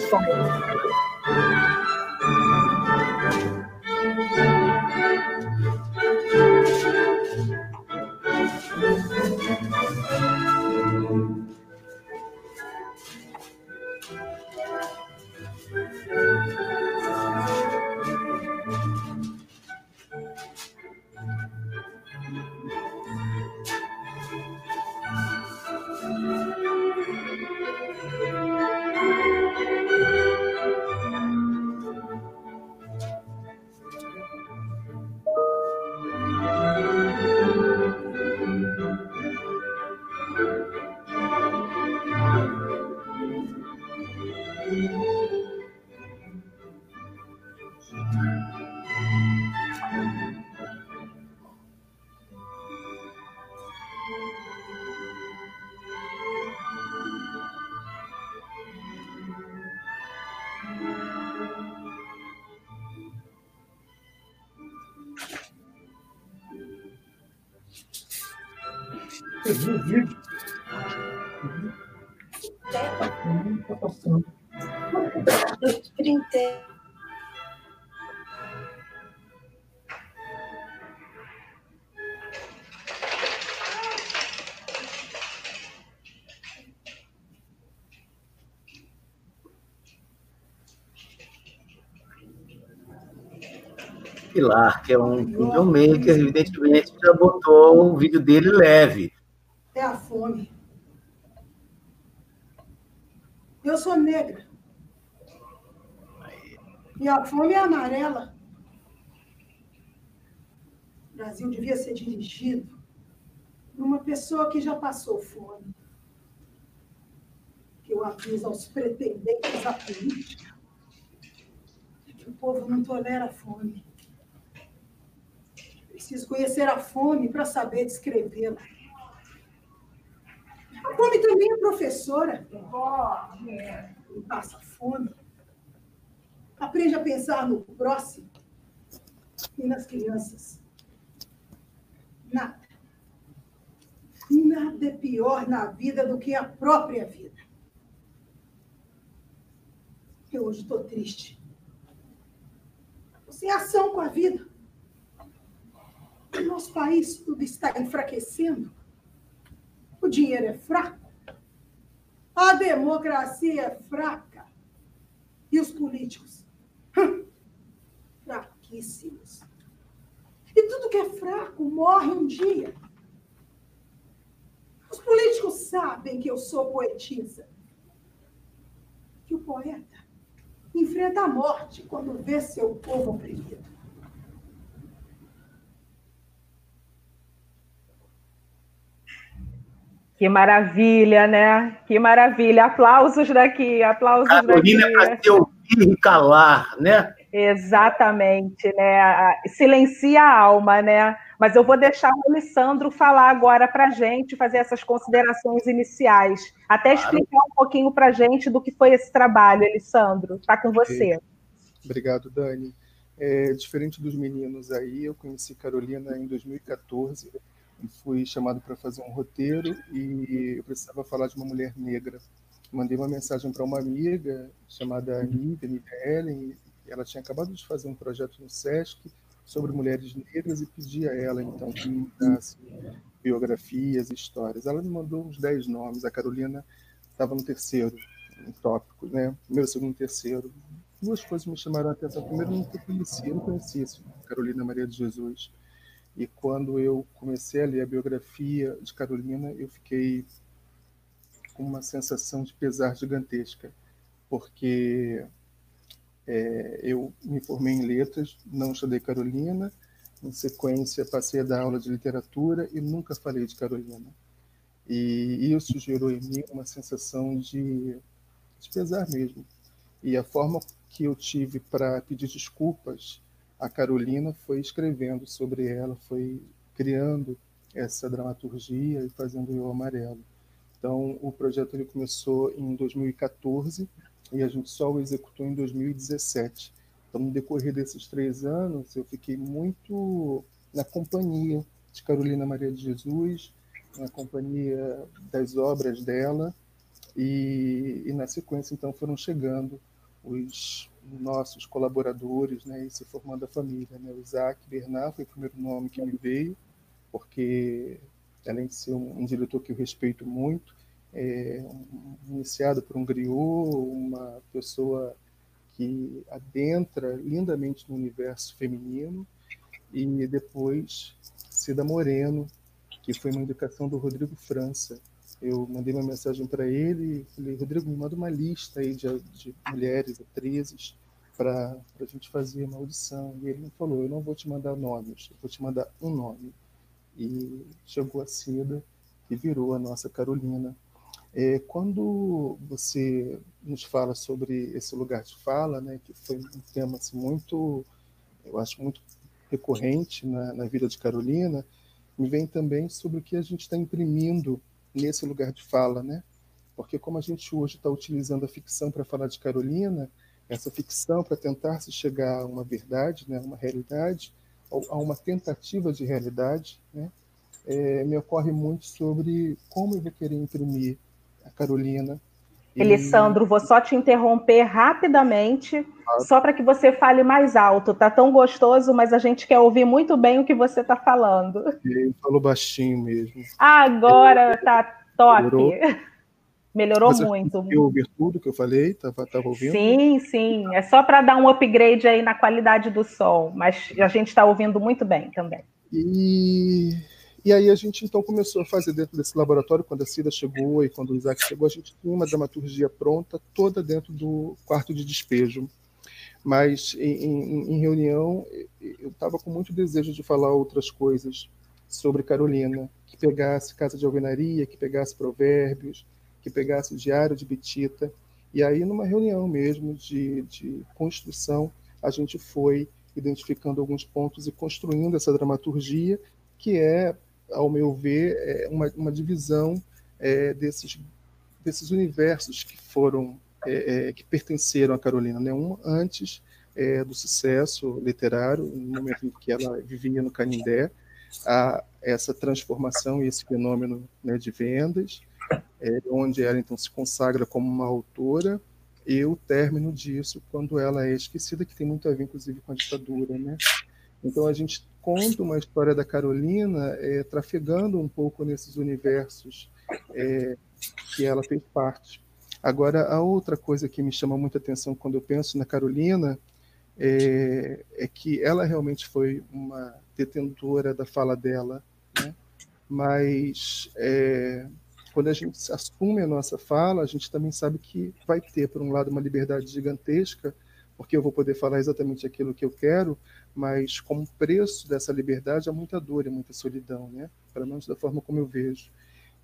Viu o vídeo? Eu printei. Pilar, que é um videomaker, evidentemente já botou o vídeo dele leve é a fome. Eu sou negra. E a fome é amarela. O Brasil devia ser dirigido por uma pessoa que já passou fome. Que eu aviso aos pretendentes à política é que o povo não tolera a fome. Preciso conhecer a fome para saber descrevê-la. A fome também é professora. Não passa fome. Aprende a pensar no próximo e nas crianças. Nada. Nada é pior na vida do que a própria vida. Eu hoje estou triste. Sem ação com a vida. O nosso país tudo está enfraquecendo. O dinheiro é fraco. A democracia é fraca. E os políticos? Hum, fraquíssimos. E tudo que é fraco morre um dia. Os políticos sabem que eu sou poetisa. Que o poeta enfrenta a morte quando vê seu povo oprimido. Que maravilha, né? Que maravilha. Aplausos daqui, aplausos Carolina daqui. para e calar, né? Exatamente, né? Silencia a alma, né? Mas eu vou deixar o Alessandro falar agora para a gente, fazer essas considerações iniciais, até claro. explicar um pouquinho para a gente do que foi esse trabalho, Alessandro. Está com você. Obrigado, Dani. É, diferente dos meninos aí, eu conheci Carolina em 2014 fui chamado para fazer um roteiro e eu precisava falar de uma mulher negra. Mandei uma mensagem para uma amiga chamada Anitta, Anitta Ellen, ela tinha acabado de fazer um projeto no SESC sobre mulheres negras e pedi a ela, então, que me mandasse biografias, histórias. Ela me mandou uns 10 nomes, a Carolina estava no terceiro, em tópicos, né? Primeiro, segundo, terceiro. Duas coisas me chamaram a atenção. Primeiro, não conhecia, não conhecia Carolina Maria de Jesus. E quando eu comecei a ler a biografia de Carolina, eu fiquei com uma sensação de pesar gigantesca, porque é, eu me formei em letras, não estudei Carolina, em sequência passei a dar aula de literatura e nunca falei de Carolina. E isso gerou em mim uma sensação de, de pesar mesmo. E a forma que eu tive para pedir desculpas a Carolina foi escrevendo sobre ela, foi criando essa dramaturgia e fazendo o amarelo. Então, o projeto ele começou em 2014 e a gente só o executou em 2017. Então, no decorrer desses três anos, eu fiquei muito na companhia de Carolina Maria de Jesus, na companhia das obras dela, e, e na sequência, então, foram chegando os nossos colaboradores, né, e se formando a família. Né? O Isaac Bernard foi o primeiro nome que me veio, porque, além de ser um, um diretor que eu respeito muito, é, um, iniciado por um griot, uma pessoa que adentra lindamente no universo feminino, e depois Cida Moreno, que foi uma indicação do Rodrigo França, eu mandei uma mensagem para ele e falei, Rodrigo, me manda uma lista aí de, de mulheres, atrizes, para a gente fazer uma audição. E ele me falou, eu não vou te mandar nomes, eu vou te mandar um nome. E chegou a Cida e virou a nossa Carolina. É, quando você nos fala sobre esse lugar de fala, né, que foi um tema assim, muito, eu acho muito recorrente na, na vida de Carolina, me vem também sobre o que a gente está imprimindo nesse lugar de fala, né? Porque como a gente hoje está utilizando a ficção para falar de Carolina, essa ficção para tentar se chegar a uma verdade, né, uma realidade, a uma tentativa de realidade, né, é, me ocorre muito sobre como eu vou querer imprimir a Carolina. Elisandro, e... vou só te interromper rapidamente, só para que você fale mais alto. Tá tão gostoso, mas a gente quer ouvir muito bem o que você está falando. Eu falo baixinho mesmo. Agora tá top. Melhorou, Melhorou Você muito. conseguiu ouvir tudo que eu falei? Estava tava ouvindo? Sim, sim. É só para dar um upgrade aí na qualidade do som, mas a gente está ouvindo muito bem também. E, e aí a gente então começou a fazer dentro desse laboratório, quando a Cida chegou e quando o Isaac chegou, a gente tinha uma dramaturgia pronta, toda dentro do quarto de despejo. Mas em, em, em reunião, eu estava com muito desejo de falar outras coisas sobre Carolina, que pegasse Casa de Alvenaria, que pegasse Provérbios, que pegasse o Diário de Betita. E aí, numa reunião mesmo de, de construção, a gente foi identificando alguns pontos e construindo essa dramaturgia, que é, ao meu ver, é uma, uma divisão é, desses, desses universos que foram, é, é, que pertenceram a Carolina. Né? Um antes é, do sucesso literário, no momento em que ela vivia no Canindé, a essa transformação e esse fenômeno né, de vendas, é, onde ela então se consagra como uma autora, e o término disso quando ela é esquecida, que tem muito a ver, inclusive, com a ditadura. Né? Então, a gente conta uma história da Carolina é, trafegando um pouco nesses universos é, que ela fez parte. Agora, a outra coisa que me chama muita atenção quando eu penso na Carolina é, é que ela realmente foi uma detentora da fala dela, né? mas é, quando a gente assume a nossa fala, a gente também sabe que vai ter, por um lado, uma liberdade gigantesca, porque eu vou poder falar exatamente aquilo que eu quero, mas como preço dessa liberdade há muita dor e muita solidão, né? Pelo menos da forma como eu vejo.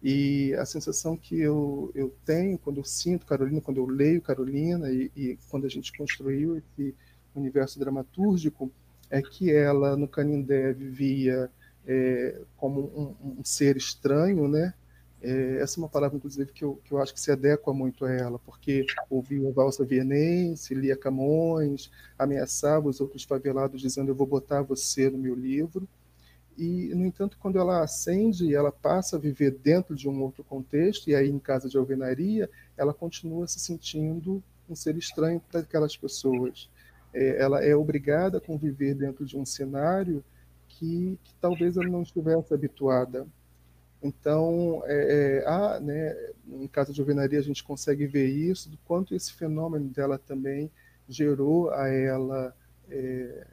E a sensação que eu, eu tenho quando eu sinto Carolina, quando eu leio Carolina e, e quando a gente construiu esse universo dramatúrgico, é que ela no Canindé vivia é, como um, um, ser estranho, né? É, essa é uma palavra, inclusive, que eu, que eu acho que se adequa muito a ela, porque ouvia a valsa vienense, lia Camões, ameaçava os outros favelados dizendo eu vou botar você no meu livro, e, no entanto, quando ela ascende, ela passa a viver dentro de um outro contexto, e aí em casa de alvenaria, ela continua se sentindo um ser estranho para aquelas pessoas. É, ela é obrigada a conviver dentro de um cenário que, que talvez ela não estivesse habituada. Então, é, é, há, né, em casa de alvenaria, a gente consegue ver isso, do quanto esse fenômeno dela também gerou a ela é,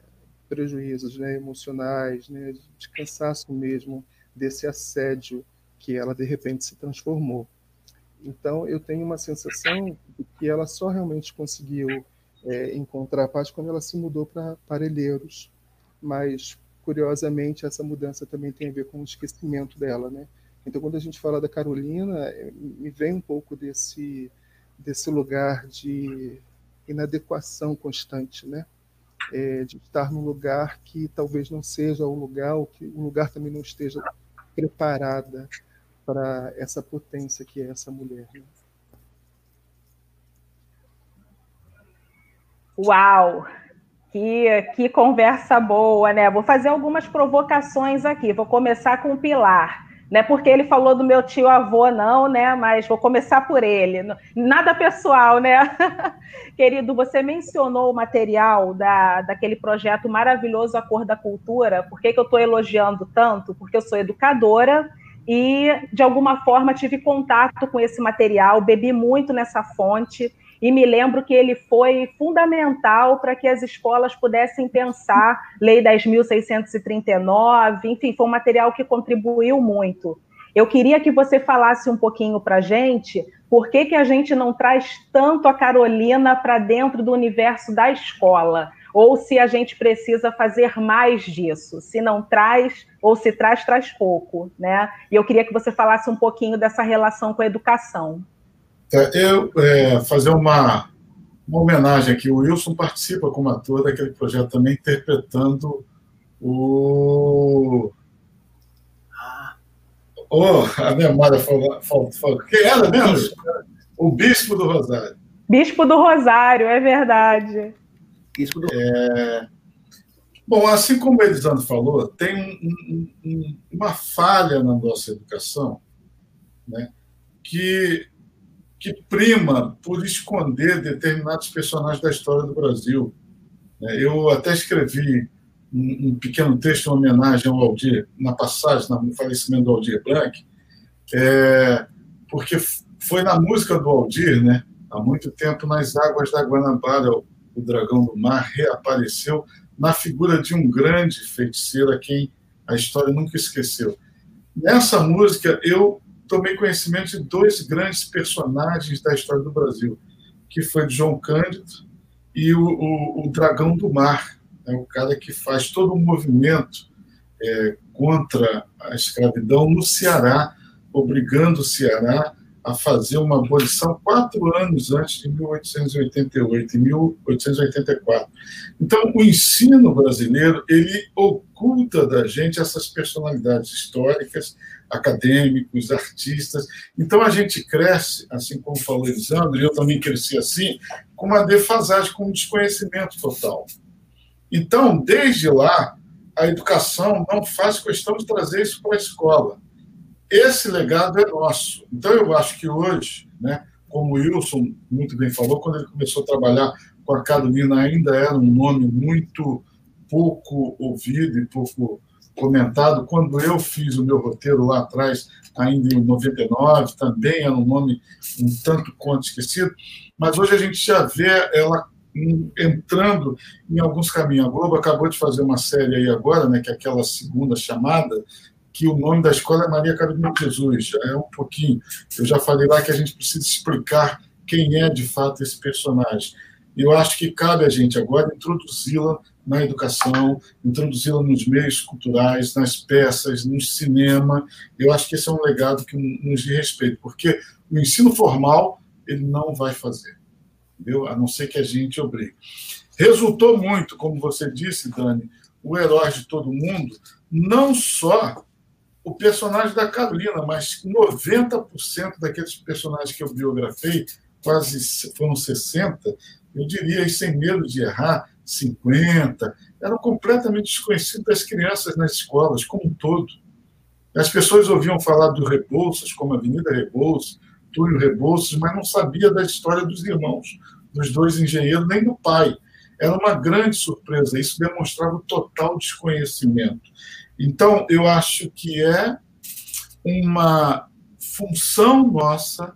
prejuízos né, emocionais, né, de cansaço mesmo desse assédio que ela de repente se transformou. Então eu tenho uma sensação de que ela só realmente conseguiu é, encontrar a paz quando ela se mudou para Parelheiros, mas curiosamente essa mudança também tem a ver com o esquecimento dela, né? Então quando a gente fala da Carolina, é, me vem um pouco desse desse lugar de inadequação constante, né? é, de estar num lugar que talvez não seja o lugar, ou que o lugar também não esteja preparada para essa potência que é essa mulher. Né? Uau! Que, que conversa boa, né? Vou fazer algumas provocações aqui. Vou começar com o Pilar. Não é porque ele falou do meu tio avô, não, né? Mas vou começar por ele. Nada pessoal, né? Querido, você mencionou o material da, daquele projeto maravilhoso A Cor da Cultura. Por que, que eu estou elogiando tanto? Porque eu sou educadora e, de alguma forma, tive contato com esse material, bebi muito nessa fonte e me lembro que ele foi fundamental para que as escolas pudessem pensar Lei 10.639, enfim, foi um material que contribuiu muito. Eu queria que você falasse um pouquinho para a gente por que, que a gente não traz tanto a Carolina para dentro do universo da escola, ou se a gente precisa fazer mais disso, se não traz, ou se traz, traz pouco, né? E eu queria que você falasse um pouquinho dessa relação com a educação. É, eu é, fazer uma, uma homenagem aqui. O Wilson participa como ator daquele projeto também, interpretando o. Oh, a memória falou. Quem era mesmo? O Bispo do Rosário. Bispo do Rosário, é verdade. Bispo do... É... Bom, assim como o Elisandro falou, tem um, um, uma falha na nossa educação né, que que prima por esconder determinados personagens da história do Brasil. É, eu até escrevi um, pequeno texto em homenagem ao Aldir, na passagem, no falecimento do Aldir Blanc, é, porque foi na música do Aldir, né, há muito tempo, nas águas da Guanabara, o dragão do mar reapareceu na figura de um grande feiticeiro a quem a história nunca esqueceu. Nessa música, eu tomei conhecimento de dois grandes personagens da história do Brasil, que foi João Cândido e o, o, o Dragão do Mar, né, o cara que faz todo o movimento é, contra a escravidão no Ceará, obrigando o Ceará a fazer uma abolição quatro anos antes de 1888, em 1884. Então, o ensino brasileiro ele oculta da gente essas personalidades históricas, acadêmicos, artistas. Então, a gente cresce, assim como falou Elisandro, e eu também cresci assim, com uma defasagem, com um desconhecimento total. Então, desde lá, a educação não faz questão de trazer isso para a escola esse legado é nosso. Então, eu acho que hoje, né, como o Wilson muito bem falou, quando ele começou a trabalhar com a Carolina, ainda era um nome muito pouco ouvido e pouco comentado. Quando eu fiz o meu roteiro lá atrás, ainda em 99, também era um nome um tanto quanto esquecido, mas hoje a gente já vê ela entrando em alguns caminhos. A Globo acabou de fazer uma série aí agora, né, que é aquela segunda chamada, que o nome da escola é Maria Carolina Jesus. Já é um pouquinho. Eu já falei lá que a gente precisa explicar quem é de fato esse personagem. Eu acho que cabe a gente agora introduzi-la na educação, introduzi-la nos meios culturais, nas peças, no cinema. Eu acho que esse é um legado que nos diz respeito, porque o ensino formal ele não vai fazer, entendeu? a não ser que a gente obrigue. Resultou muito, como você disse, Dani, o herói de todo mundo, não só o personagem da Carolina, mas 90% daqueles personagens que eu biografei, quase foram 60, eu diria, e sem medo de errar, 50, eram completamente desconhecidos das crianças nas escolas, como um todo. As pessoas ouviam falar do Rebouças, como Avenida Rebouças, Túlio Rebouças, mas não sabia da história dos irmãos, dos dois engenheiros, nem do pai. Era uma grande surpresa, isso demonstrava o total desconhecimento. Então, eu acho que é uma função nossa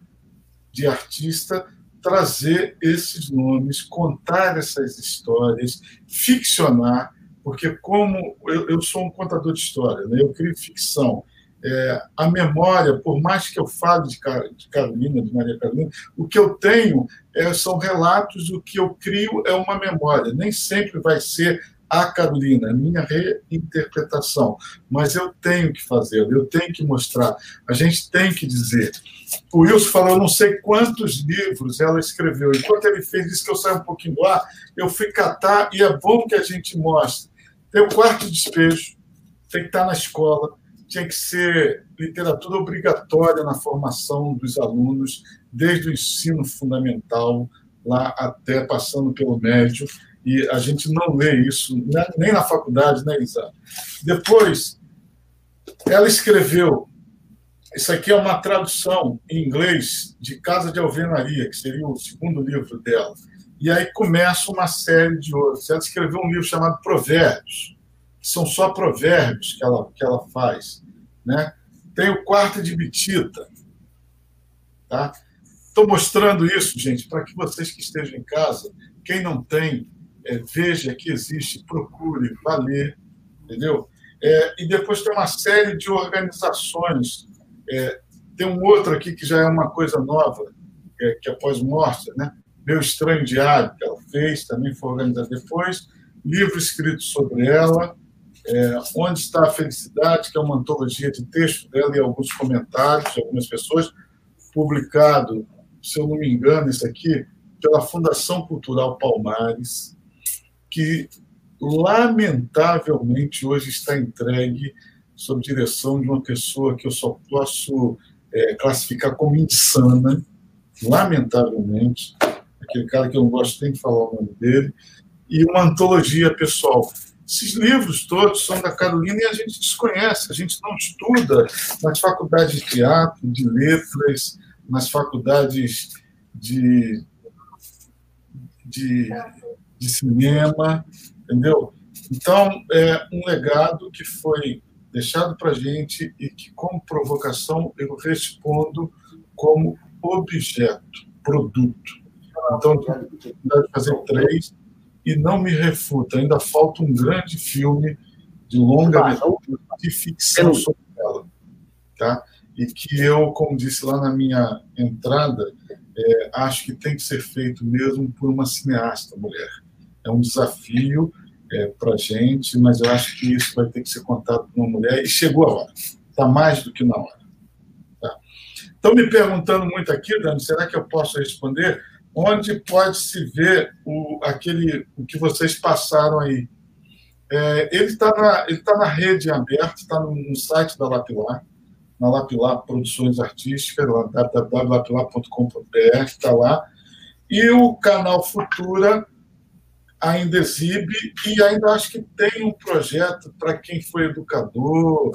de artista trazer esses nomes, contar essas histórias, ficcionar, porque como eu, eu sou um contador de história, né? eu crio ficção. É, a memória, por mais que eu fale de, de Carolina, de Maria Carolina, o que eu tenho é, são relatos, o que eu crio é uma memória. Nem sempre vai ser a Carolina, a minha reinterpretação. Mas eu tenho que fazer, eu tenho que mostrar, a gente tem que dizer. O Wilson falou, não sei quantos livros ela escreveu. Enquanto ele fez isso, que eu saio um pouquinho do ar, eu fui catar, e é bom que a gente mostre. Tem o quarto de despejo, tem que estar na escola, tinha que ser literatura obrigatória na formação dos alunos, desde o ensino fundamental, lá até passando pelo médio e a gente não lê isso né, nem na faculdade, né, Isa? Depois, ela escreveu. Isso aqui é uma tradução em inglês de Casa de Alvenaria, que seria o segundo livro dela. E aí começa uma série de outros. Ela escreveu um livro chamado Provérbios, que são só provérbios que ela, que ela faz. Né? Tem o Quarto de Bitita. Tá? Estou mostrando isso, gente, para que vocês que estejam em casa, quem não tem, é, veja que existe, procure, vá ler, entendeu? É, e depois tem uma série de organizações. É, tem um outro aqui que já é uma coisa nova, é, que é pós-morte, né? Meu Estranho Diário, que ela fez, também foi organizado depois. Livro escrito sobre ela. É, Onde está a Felicidade, que é uma antologia de texto dela e alguns comentários de algumas pessoas, publicado, se eu não me engano, isso aqui, pela Fundação Cultural Palmares que lamentavelmente hoje está entregue sob direção de uma pessoa que eu só posso é, classificar como insana, lamentavelmente, aquele cara que eu não gosto nem de falar o nome dele, e uma antologia pessoal. Esses livros todos são da Carolina e a gente desconhece, a gente não estuda nas faculdades de teatro, de letras, nas faculdades de, de de cinema, entendeu? Então, é um legado que foi deixado para a gente e que, como provocação, eu respondo como objeto, produto. Então, tenho de fazer três e não me refuta. Ainda falta um grande filme de longa de ficção sobre ela. Tá? E que eu, como disse lá na minha entrada, é, acho que tem que ser feito mesmo por uma cineasta mulher é um desafio é, para a gente, mas eu acho que isso vai ter que ser contado por uma mulher, e chegou a hora, está mais do que na hora. Tá? Estão me perguntando muito aqui, Dani, será que eu posso responder? Onde pode se ver o, aquele, o que vocês passaram aí? É, ele está na, ele tá na rede aberta, está no, no, site da Lapilar, na Lapilar Produções Artísticas, www.lapilar.com.br, está lá. E o canal Futura ainda exibe e ainda acho que tem um projeto para quem foi educador,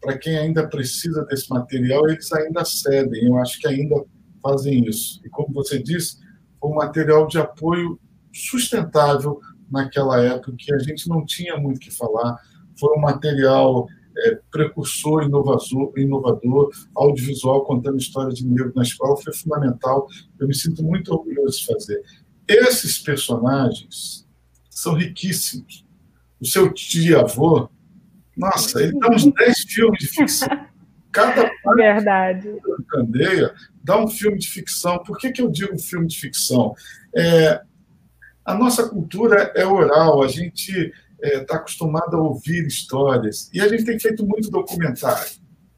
para quem ainda precisa desse material, eles ainda cedem, eu acho que ainda fazem isso. E como você disse, foi um material de apoio sustentável naquela época, que a gente não tinha muito o que falar, foi um material é, precursor, inovador, inovador, audiovisual, contando história de negro na escola, foi fundamental. Eu me sinto muito orgulhoso de fazer. Esses personagens são riquíssimos. O seu tio-avô, nossa, ele dá uns 10 filmes de ficção. Cada parte Verdade. da Candeia dá um filme de ficção. Por que, que eu digo filme de ficção? É, a nossa cultura é oral, a gente está é, tá acostumado a ouvir histórias, e a gente tem feito muito documentário.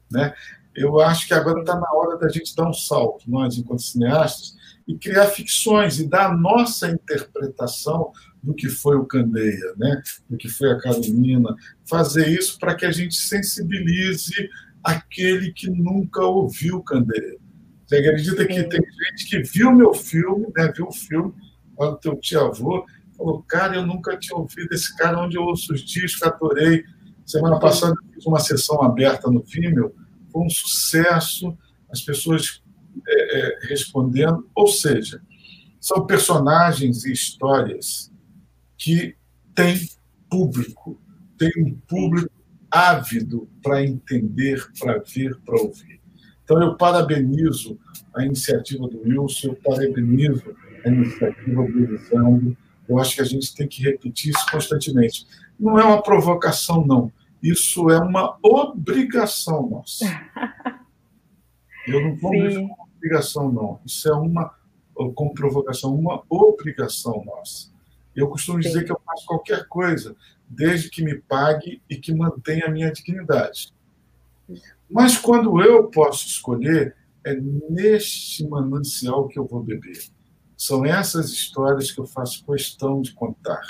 Né? Eu acho que agora está na hora da gente dar um salto, nós, enquanto cineastas, e criar ficções e dar a nossa interpretação do que foi o Candeia, né? do que foi a Carolina, fazer isso para que a gente sensibilize aquele que nunca ouviu Candeia. Você acredita que tem gente que viu meu filme, né? viu o filme, olha o teu tio-avô, falou, cara, eu nunca tinha ouvido esse cara, onde eu ouço os discos, adorei. Semana passada eu fiz uma sessão aberta no Vimeo, foi um sucesso, as pessoas é, é, respondendo, ou seja, são personagens e histórias que têm público, tem um público ávido para entender, para ver, para ouvir. Então, eu parabenizo a iniciativa do Wilson, eu parabenizo a iniciativa do Elisandro. Eu acho que a gente tem que repetir isso constantemente. Não é uma provocação, não. Isso é uma obrigação nossa. Eu não vou ver como obrigação, não. Isso é uma, como provocação, uma obrigação nossa. Eu costumo Sim. dizer que eu faço qualquer coisa, desde que me pague e que mantenha a minha dignidade. Mas quando eu posso escolher, é neste manancial que eu vou beber. São essas histórias que eu faço questão de contar,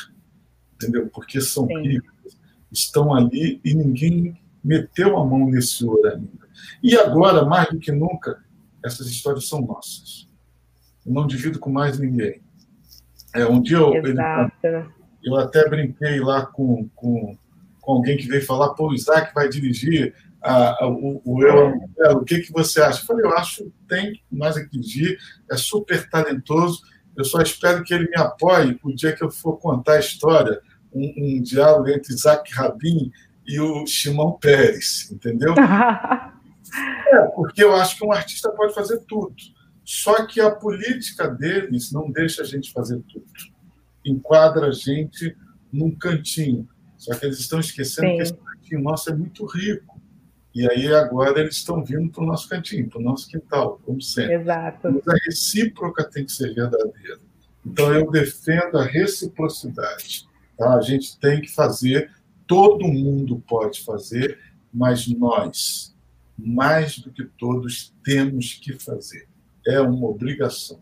entendeu? Porque são Sim. ricas, estão ali e ninguém meteu a mão nesse ouro ainda. E agora, mais do que nunca, essas histórias são nossas. Eu não divido com mais ninguém. É, um dia eu, ele, eu até brinquei lá com, com, com alguém que veio falar, pô, o Isaac vai dirigir a, a, o, o Eu o que, que você acha? Eu falei, eu acho que tem mais a que dirigir, é super talentoso, eu só espero que ele me apoie o dia que eu for contar a história, um, um diálogo entre Isaac Rabin e o Shimon Pérez, entendeu? é, porque eu acho que um artista pode fazer tudo. Só que a política deles não deixa a gente fazer tudo. Enquadra a gente num cantinho. Só que eles estão esquecendo Sim. que esse cantinho nosso é muito rico. E aí agora eles estão vindo para o nosso cantinho, para o nosso quintal, como sempre. Exato. Mas a recíproca tem que ser verdadeira. Então eu defendo a reciprocidade. Tá? A gente tem que fazer, todo mundo pode fazer, mas nós, mais do que todos, temos que fazer é uma obrigação.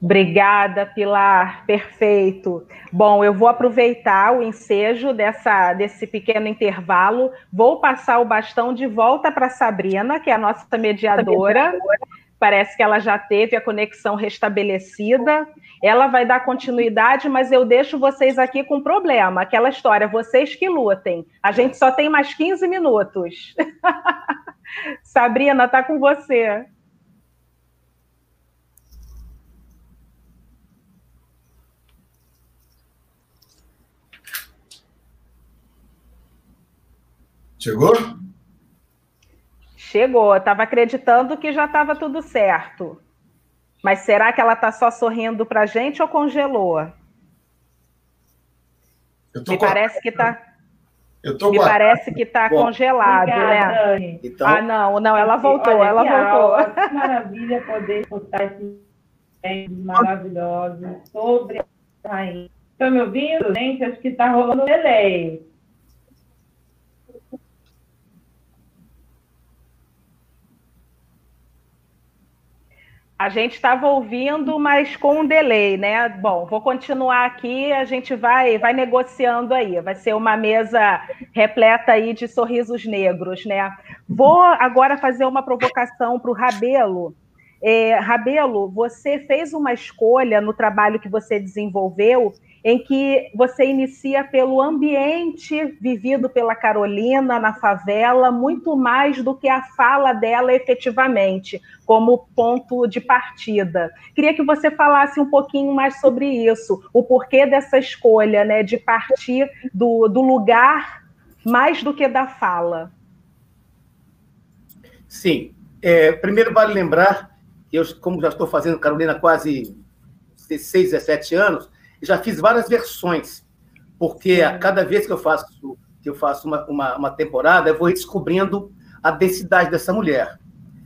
Obrigada, Pilar. Perfeito. Bom, eu vou aproveitar o ensejo dessa, desse pequeno intervalo. Vou passar o bastão de volta para Sabrina, que é a nossa mediadora. Parece que ela já teve a conexão restabelecida. Ela vai dar continuidade, mas eu deixo vocês aqui com um problema. Aquela história, vocês que lutem. A gente só tem mais 15 minutos. Sabrina, está com você. Chegou? Chegou. Estava acreditando que já estava tudo certo. Mas será que ela está só sorrindo para a gente ou congelou? Me parece que está. Me parece que está congelado, né? Então... Ah, não, não, ela voltou, Olha, ela voltou. Aula, que maravilha poder escutar esses maravilhosos sobre a rainha. Estão me ouvindo, gente? Acho que está rolando delay. A gente estava ouvindo, mas com um delay, né? Bom, vou continuar aqui, a gente vai, vai negociando aí. Vai ser uma mesa repleta aí de sorrisos negros, né? Vou agora fazer uma provocação para o Rabelo. É, Rabelo, você fez uma escolha no trabalho que você desenvolveu em que você inicia pelo ambiente vivido pela Carolina na favela, muito mais do que a fala dela efetivamente, como ponto de partida. Queria que você falasse um pouquinho mais sobre isso, o porquê dessa escolha, né, de partir do, do lugar mais do que da fala. Sim. É, primeiro, vale lembrar, eu, como já estou fazendo Carolina há quase 16, 17 anos, já fiz várias versões, porque a cada vez que eu faço que eu faço uma, uma, uma temporada, eu vou descobrindo a densidade dessa mulher.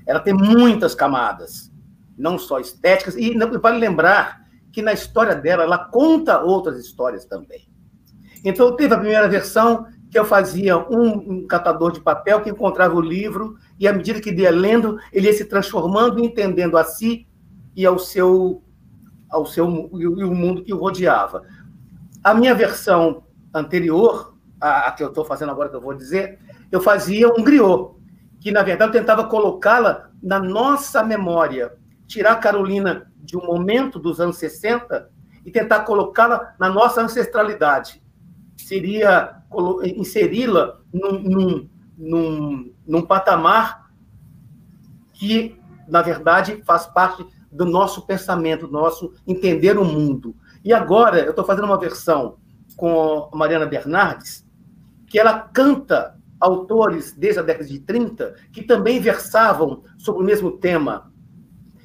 Ela tem muitas camadas, não só estéticas, e vale lembrar que na história dela ela conta outras histórias também. Então teve a primeira versão que eu fazia um, um catador de papel que encontrava o livro e à medida que ia lendo ele ia se transformando entendendo a si e ao seu ao seu e o mundo que o rodeava. A minha versão anterior, a, a que eu estou fazendo agora que eu vou dizer, eu fazia um griot, que na verdade eu tentava colocá-la na nossa memória, tirar a Carolina de um momento dos anos 60 e tentar colocá-la na nossa ancestralidade. Seria inseri-la num, num, num, num patamar que, na verdade, faz parte do nosso pensamento, do nosso entender o mundo. E agora eu estou fazendo uma versão com a Mariana Bernardes, que ela canta autores desde a década de 30 que também versavam sobre o mesmo tema.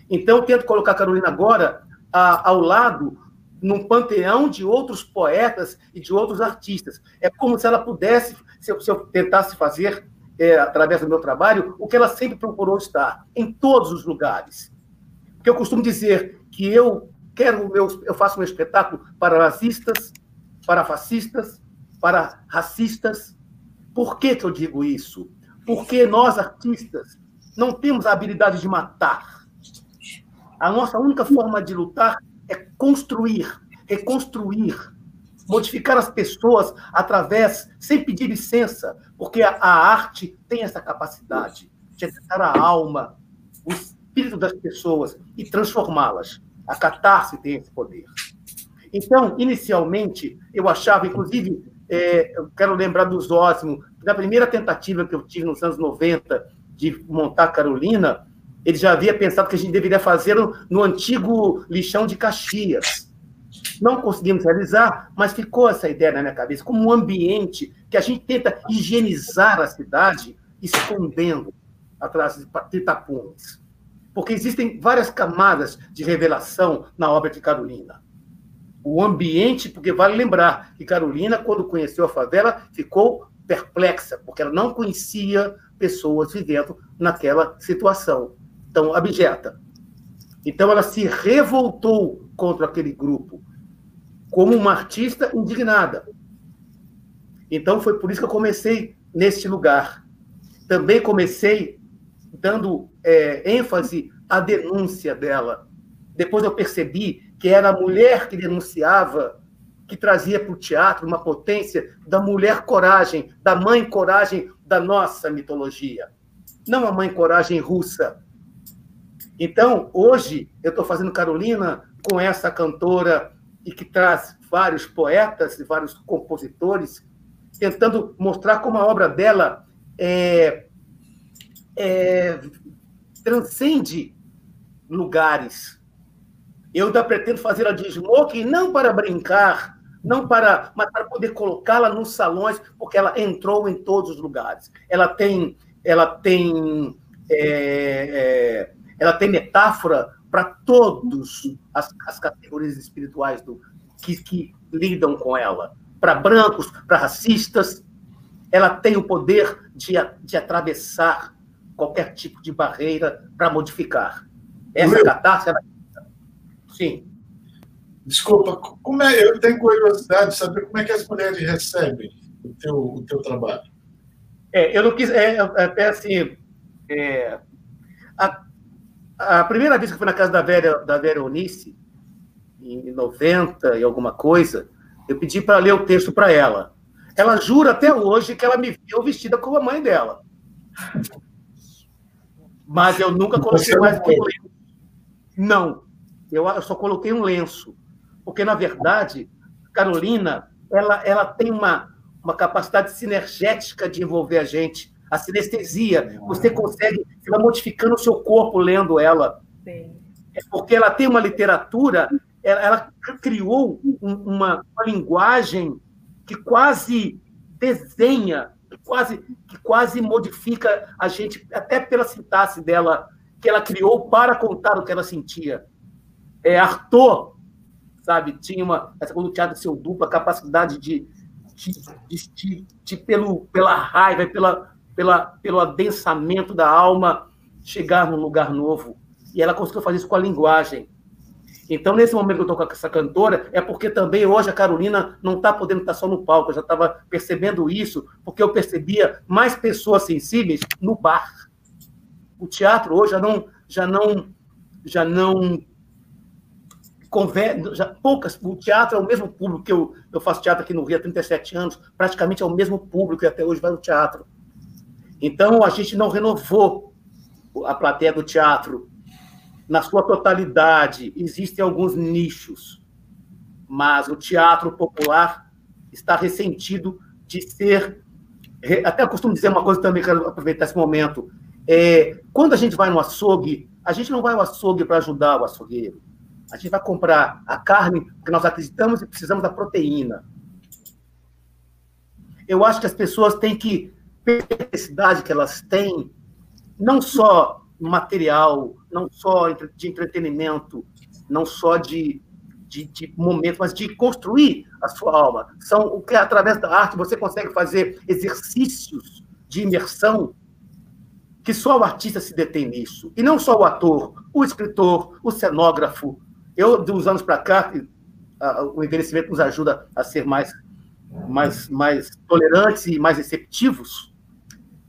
Então, eu tento colocar a Carolina agora a, ao lado num panteão de outros poetas e de outros artistas. É como se ela pudesse, se eu, se eu tentasse fazer, é, através do meu trabalho, o que ela sempre procurou estar, em todos os lugares. Porque eu costumo dizer que eu quero meu, eu faço um espetáculo para nazistas, para fascistas, para racistas. Por que, que eu digo isso? Porque nós, artistas, não temos a habilidade de matar. A nossa única forma de lutar é construir, reconstruir, modificar as pessoas através, sem pedir licença, porque a, a arte tem essa capacidade de acessar a alma, o espírito das pessoas e transformá-las. A catarse tem esse poder. Então, inicialmente, eu achava, inclusive, é, eu quero lembrar do Zósimo, na primeira tentativa que eu tive nos anos 90 de montar Carolina, ele já havia pensado que a gente deveria fazer no, no antigo lixão de Caxias. Não conseguimos realizar, mas ficou essa ideia na minha cabeça, como um ambiente que a gente tenta higienizar a cidade, escondendo atrás de tapumes. Porque existem várias camadas de revelação na obra de Carolina. O ambiente, porque vale lembrar que Carolina, quando conheceu a favela, ficou perplexa, porque ela não conhecia pessoas vivendo naquela situação tão abjeta. Então ela se revoltou contra aquele grupo, como uma artista indignada. Então foi por isso que eu comecei neste lugar. Também comecei dando é, ênfase à denúncia dela. Depois eu percebi que era a mulher que denunciava, que trazia para o teatro uma potência da mulher coragem, da mãe coragem da nossa mitologia. Não a mãe coragem russa, então, hoje, eu estou fazendo Carolina com essa cantora e que traz vários poetas e vários compositores, tentando mostrar como a obra dela é, é, transcende lugares. Eu ainda pretendo fazer a de smoking não para brincar, não para, mas para poder colocá-la nos salões, porque ela entrou em todos os lugares. Ela tem, ela tem é, é, ela tem metáfora para todas as, as, categorias espirituais do, que, que lidam com ela. Para brancos, para racistas, ela tem o poder de, de atravessar qualquer tipo de barreira para modificar. Essa catarse, ela... sim. Desculpa, como é, eu tenho curiosidade de saber como é que as mulheres recebem o teu, o teu trabalho. É, eu não quis, é, é até assim, é, a, a primeira vez que eu fui na casa da Vera, da Vera Eunice, em 90 e alguma coisa, eu pedi para ler o texto para ela. Ela jura até hoje que ela me viu vestida como a mãe dela. Mas eu nunca coloquei mais um lenço. Não, eu, eu só coloquei um lenço. Porque, na verdade, Carolina, ela, ela tem uma, uma capacidade sinergética de envolver a gente a sinestesia. Você consegue, você vai modificando o seu corpo lendo ela. Sim. É porque ela tem uma literatura, ela, ela criou uma, uma, linguagem que quase desenha, quase, que quase modifica a gente, até pela sintaxe dela, que ela criou para contar o que ela sentia. É, Arthur, sabe, tinha uma, essa coisa do teatro seu dupla, capacidade de, de, de, de, de pelo, pela raiva, pela, pela, pelo adensamento da alma, chegar num lugar novo. E ela conseguiu fazer isso com a linguagem. Então, nesse momento que eu estou com essa cantora, é porque também hoje a Carolina não está podendo estar só no palco. Eu já estava percebendo isso, porque eu percebia mais pessoas sensíveis no bar. O teatro hoje já não, já não, já não conversa, já, poucas. O teatro é o mesmo público que eu, eu faço teatro aqui no Rio há 37 anos, praticamente é o mesmo público que até hoje vai no teatro. Então, a gente não renovou a plateia do teatro na sua totalidade. Existem alguns nichos, mas o teatro popular está ressentido de ser. Até costumo dizer uma coisa também, quero aproveitar esse momento. É, quando a gente vai no açougue, a gente não vai ao açougue para ajudar o açougueiro. A gente vai comprar a carne porque nós acreditamos e precisamos da proteína. Eu acho que as pessoas têm que a necessidade que elas têm, não só material, não só de entretenimento, não só de, de, de momento, mas de construir a sua alma. São o que através da arte você consegue fazer exercícios de imersão que só o artista se detém nisso. E não só o ator, o escritor, o cenógrafo. Eu, de uns anos para cá, o envelhecimento nos ajuda a ser mais, mais, mais tolerantes e mais receptivos.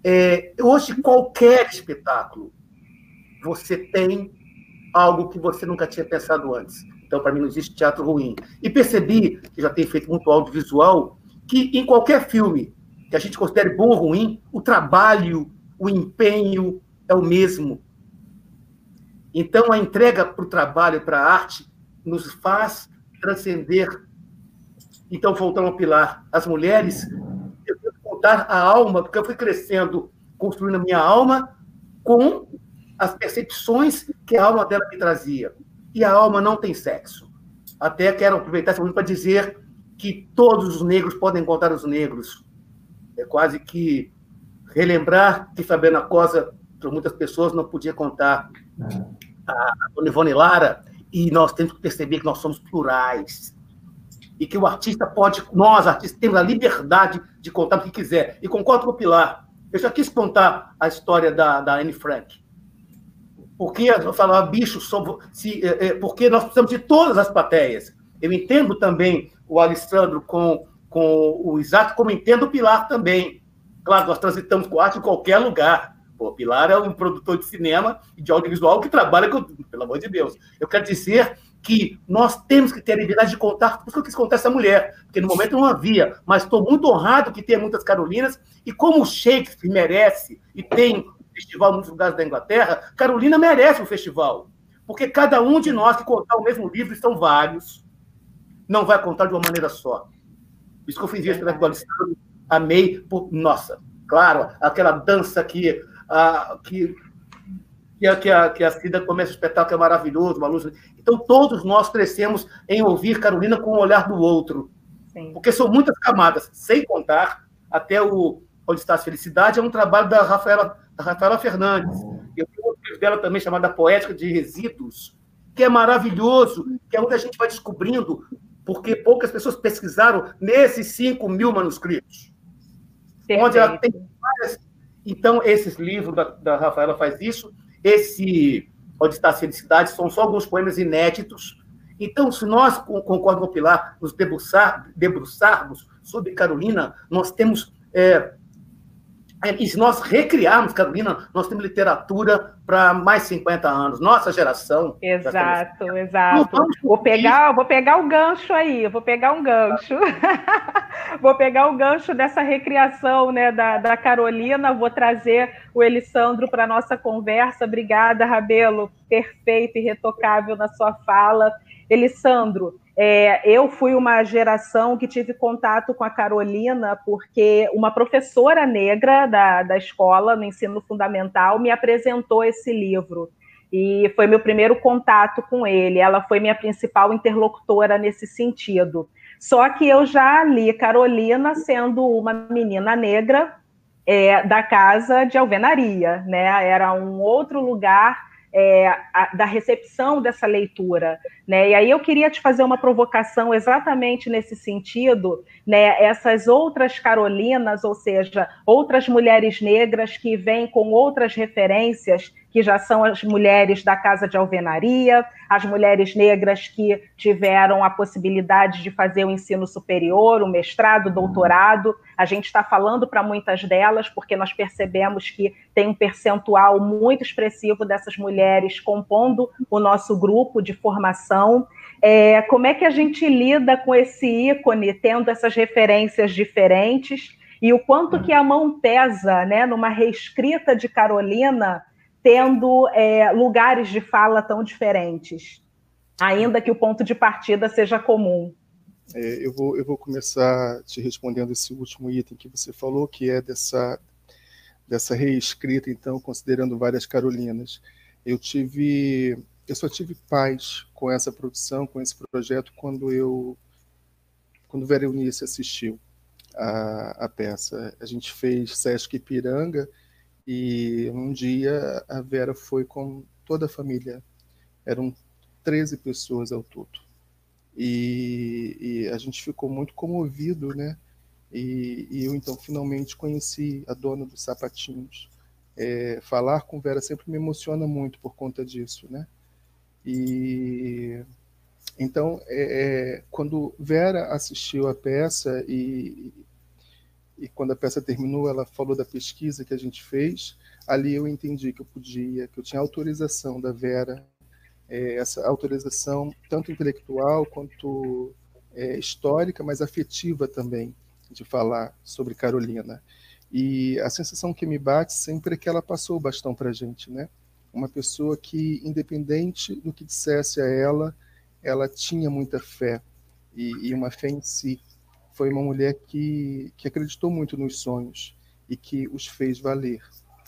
É, hoje, qualquer espetáculo, você tem algo que você nunca tinha pensado antes. Então, para mim, não existe teatro ruim. E percebi, que já tenho feito muito audiovisual, que em qualquer filme que a gente considere bom ou ruim, o trabalho, o empenho é o mesmo. Então, a entrega para o trabalho, para a arte, nos faz transcender. Então, voltando ao pilar, as mulheres, eu tenho que contar a alma, porque eu fui crescendo, construindo a minha alma com as percepções que a alma dela me trazia. E a alma não tem sexo. Até quero aproveitar esse momento para dizer que todos os negros podem encontrar os negros. É quase que relembrar que Fabiana Cosa, para muitas pessoas, não podia contar a Dona Ivone Lara, e nós temos que perceber que nós somos plurais. E que o artista pode, nós, artistas, temos a liberdade de contar o que quiser. E concordo com o Pilar. Eu já quis contar a história da, da Anne Frank porque eu falava, bicho, se, é, é, porque nós precisamos de todas as plateias. Eu entendo também o Alessandro com, com o Isaac, como entendo o Pilar também. Claro, nós transitamos com arte em qualquer lugar. O Pilar é um produtor de cinema e de audiovisual que trabalha com. Pelo amor de Deus. Eu quero dizer que nós temos que ter a liberdade de contar, por isso que eu quis contar essa mulher, porque no momento não havia, mas estou muito honrado que tenha muitas Carolinas, e como o Shakespeare merece e tem festival em muitos lugares da Inglaterra, Carolina merece um festival. Porque cada um de nós que contar o mesmo livro, são vários, não vai contar de uma maneira só. Isso que eu fiz isso do Alessandro, amei. Por, nossa, claro, aquela dança que, a, que, que, a, que, a, que a Cida começa o espetáculo é maravilhoso, uma luz. Então, todos nós crescemos em ouvir Carolina com o olhar do outro. Sim. Porque são muitas camadas, sem contar até o Onde Está a Felicidade, é um trabalho da Rafaela Rafaela Fernandes. Eu tenho outro livro dela também chamado Poética de Resíduos, que é maravilhoso, que é onde a gente vai descobrindo, porque poucas pessoas pesquisaram nesses 5 mil manuscritos. Perfeito. Onde ela tem várias. Então, esses livros da, da Rafaela faz isso. Esse Onde está a Felicidade são só alguns poemas inéditos. Então, se nós, concordo com o Pilar, nos debruçar, debruçarmos sobre Carolina, nós temos é, e se nós recriarmos, Carolina, nós temos literatura para mais 50 anos. Nossa geração. Exato, exato. Vou pegar, vou pegar o gancho aí, vou pegar um gancho. vou pegar o gancho dessa recriação né, da, da Carolina, vou trazer o Elisandro para a nossa conversa. Obrigada, Rabelo. Perfeito e retocável na sua fala. Elisandro, é, eu fui uma geração que tive contato com a Carolina porque uma professora negra da, da escola, no ensino fundamental, me apresentou esse livro. E foi meu primeiro contato com ele. Ela foi minha principal interlocutora nesse sentido. Só que eu já li Carolina sendo uma menina negra é, da casa de alvenaria, né? Era um outro lugar é, a, da recepção dessa leitura. Né? E aí eu queria te fazer uma provocação exatamente nesse sentido, né? essas outras Carolinas, ou seja, outras mulheres negras que vêm com outras referências que já são as mulheres da Casa de Alvenaria, as mulheres negras que tiveram a possibilidade de fazer o ensino superior, o mestrado, o doutorado. A gente está falando para muitas delas, porque nós percebemos que tem um percentual muito expressivo dessas mulheres compondo o nosso grupo de formação. É, como é que a gente lida com esse ícone, tendo essas referências diferentes? E o quanto que a mão pesa né, numa reescrita de Carolina tendo é, lugares de fala tão diferentes, ainda que o ponto de partida seja comum. É, eu, vou, eu vou começar te respondendo esse último item que você falou, que é dessa, dessa reescrita, então, considerando várias Carolinas. Eu tive, eu só tive paz com essa produção, com esse projeto, quando eu, quando Vera Eunice assistiu a, a peça. A gente fez Sesc Ipiranga, e um dia a Vera foi com toda a família. Eram 13 pessoas ao todo. E, e a gente ficou muito comovido, né? E, e, eu então finalmente conheci a dona dos sapatinhos. É, falar com Vera sempre me emociona muito por conta disso, né? E então, é, é quando Vera assistiu a peça e, e quando a peça terminou, ela falou da pesquisa que a gente fez. Ali eu entendi que eu podia, que eu tinha autorização da Vera, é, essa autorização tanto intelectual quanto é, histórica, mas afetiva também, de falar sobre Carolina. E a sensação que me bate sempre é que ela passou o bastão para a gente, né? Uma pessoa que, independente do que dissesse a ela, ela tinha muita fé e, e uma fé em si foi uma mulher que, que acreditou muito nos sonhos e que os fez valer.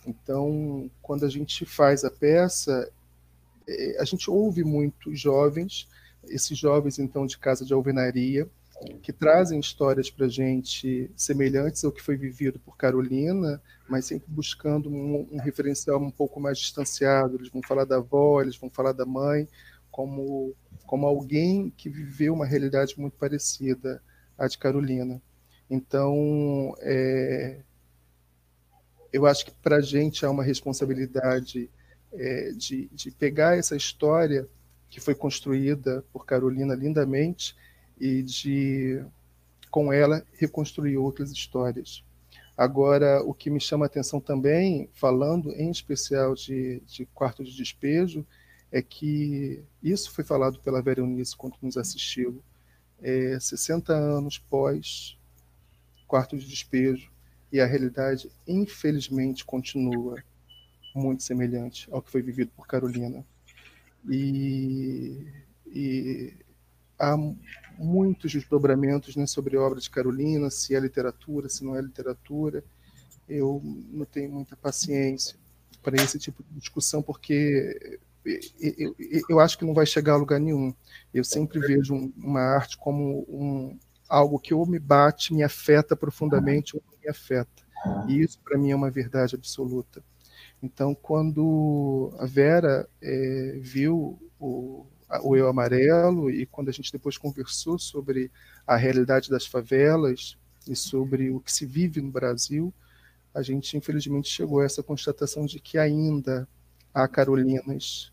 Então, quando a gente faz a peça, é, a gente ouve muitos jovens, esses jovens então de casa de alvenaria, que trazem histórias para gente semelhantes ao que foi vivido por Carolina, mas sempre buscando um, um, referencial um pouco mais distanciado. Eles vão falar da avó, eles vão falar da mãe, como, como alguém que viveu uma realidade muito parecida a de Carolina. Então, é, eu acho que para a gente há uma responsabilidade é, de, de pegar essa história que foi construída por Carolina lindamente e de, com ela, reconstruir outras histórias. Agora, o que me chama a atenção também, falando em especial de, de quarto de despejo, é que isso foi falado pela Vera Eunice quando nos assistiu é, 60 anos pós quarto de despejo, e a realidade, infelizmente, continua muito semelhante ao que foi vivido por Carolina. E, e há muitos desdobramentos né, sobre a obra de Carolina, se é literatura, se não é literatura. Eu não tenho muita paciência para esse tipo de discussão, porque eu, eu, acho que não vai chegar a lugar nenhum. Eu sempre vejo uma arte como um, algo que ou me bate, me afeta profundamente, ou me afeta. E isso, para mim, é uma verdade absoluta. Então, quando a Vera é, viu o, o Eu Amarelo, e quando a gente depois conversou sobre a realidade das favelas e sobre o que se vive no Brasil, a gente, infelizmente, chegou a essa constatação de que ainda há Carolinas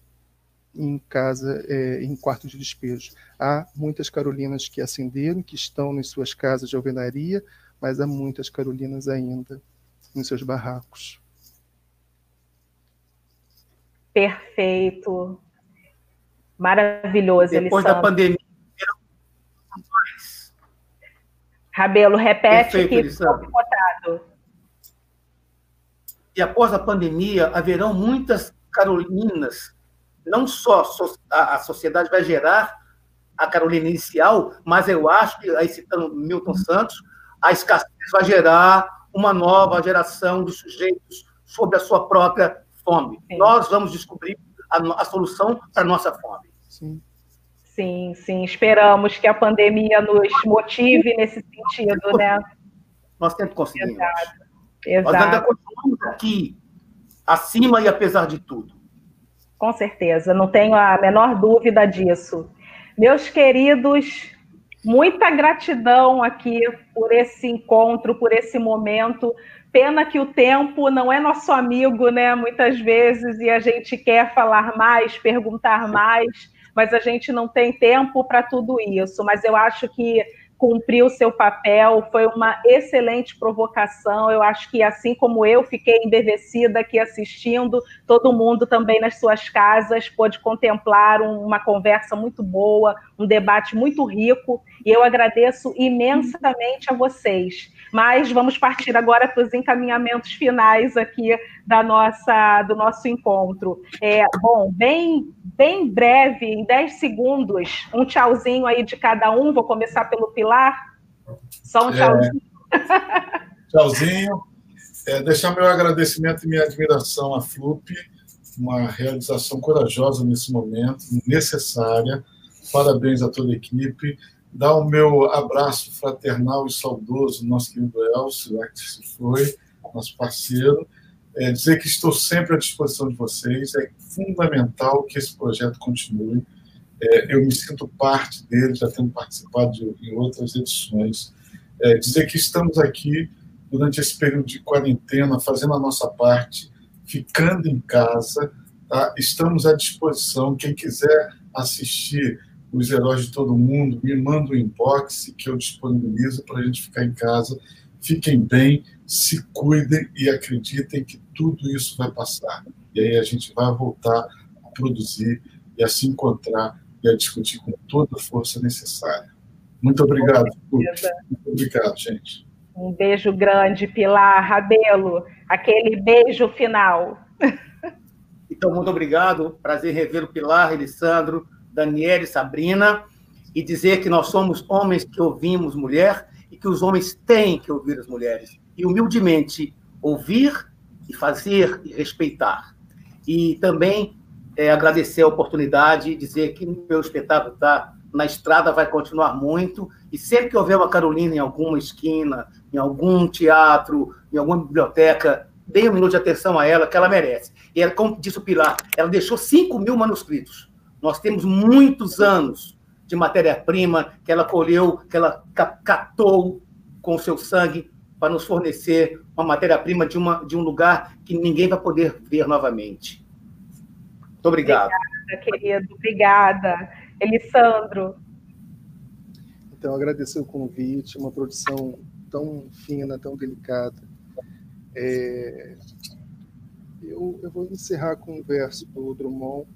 em casa, é, em quarto de despejo. Há muitas Carolinas que acenderam, que estão nas suas casas de alvenaria, mas há muitas Carolinas ainda nos seus barracos. Perfeito. Maravilhoso. Depois da pandemia. Rabelo, repete Perfeito, que E após a pandemia, haverão muitas Carolinas não só a sociedade vai gerar a Carolina inicial, mas eu acho que, aí citando Milton Santos, a escassez vai gerar uma nova geração de sujeitos sobre a sua própria fome. Sim. Nós vamos descobrir a, a solução para a nossa fome. Sim. Sim, sim. Esperamos que a pandemia nos motive nesse sentido, né? Nós sempre conseguimos. Exato. Exato. Nós ainda continuamos aqui, acima e apesar de tudo. Com certeza, não tenho a menor dúvida disso. Meus queridos, Muita gratidão aqui por esse encontro, por esse momento. Pena que o tempo não é nosso amigo, né? Muitas vezes, e a gente quer falar mais, perguntar mais, mas a gente não tem tempo para tudo isso. Mas eu acho que cumpriu o seu papel, foi uma excelente provocação. Eu acho que, assim como eu fiquei embevecida aqui assistindo, todo mundo também nas suas casas pôde contemplar uma conversa muito boa, um debate muito rico, e eu agradeço imensamente a vocês. Mas vamos partir agora para os encaminhamentos finais aqui da nossa, do nosso encontro. É, bom, bem, bem breve, em 10 segundos, um tchauzinho aí de cada um. Vou começar pelo Pilar. Só um tchauzinho. É, tchauzinho. É, deixar meu agradecimento e minha admiração à FLUP, uma realização corajosa nesse momento, necessária. Parabéns a toda a equipe. Dar o meu abraço fraternal e saudoso nosso querido Elcio, lá que se foi, nosso parceiro, é, dizer que estou sempre à disposição de vocês, é fundamental que esse projeto continue, é, eu me sinto parte dele, já tendo participado de, em outras edições, é, dizer que estamos aqui durante esse período de quarentena, fazendo a nossa parte, ficando em casa, tá? estamos à disposição, quem quiser assistir os heróis de todo mundo, me manda um inbox que eu disponibilizo para a gente ficar em casa. Fiquem bem, se cuidem e acreditem que tudo isso vai passar. E aí a gente vai voltar a produzir e a se encontrar e a discutir com toda a força necessária. Muito obrigado. Muito obrigado, gente. Um beijo grande, Pilar Rabelo. Aquele beijo final. Então, muito obrigado. Prazer rever o Pilar, Elisandro. Daniela e Sabrina, e dizer que nós somos homens que ouvimos mulher e que os homens têm que ouvir as mulheres. E humildemente ouvir e fazer e respeitar. E também é, agradecer a oportunidade, dizer que meu espetáculo está na estrada, vai continuar muito, e sempre que houver uma Carolina em alguma esquina, em algum teatro, em alguma biblioteca, dê um minuto de atenção a ela, que ela merece. E ela, como disse o Pilar, ela deixou 5 mil manuscritos. Nós temos muitos anos de matéria-prima que ela colheu, que ela catou com o seu sangue para nos fornecer uma matéria-prima de, uma, de um lugar que ninguém vai poder ver novamente. Muito obrigado. Obrigada, querido. Obrigada. Elisandro. Então, agradecer o convite, uma produção tão fina, tão delicada. É... Eu, eu, vou encerrar com um verso do Drummond,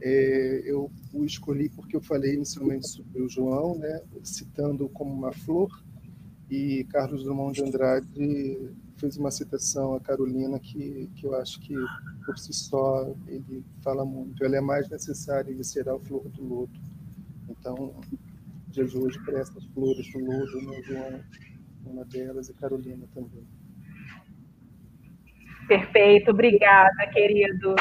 é, eu o escolhi porque eu falei inicialmente sobre o João, né, citando como uma flor, e Carlos Drummond de Andrade fez uma citação a Carolina que, que eu acho que por si só ele fala muito. Ela é mais necessária e a flor do lodo. Então, Jesus para essas flores do lodo, né, João, uma delas, e Carolina também. Perfeito, obrigada, querido.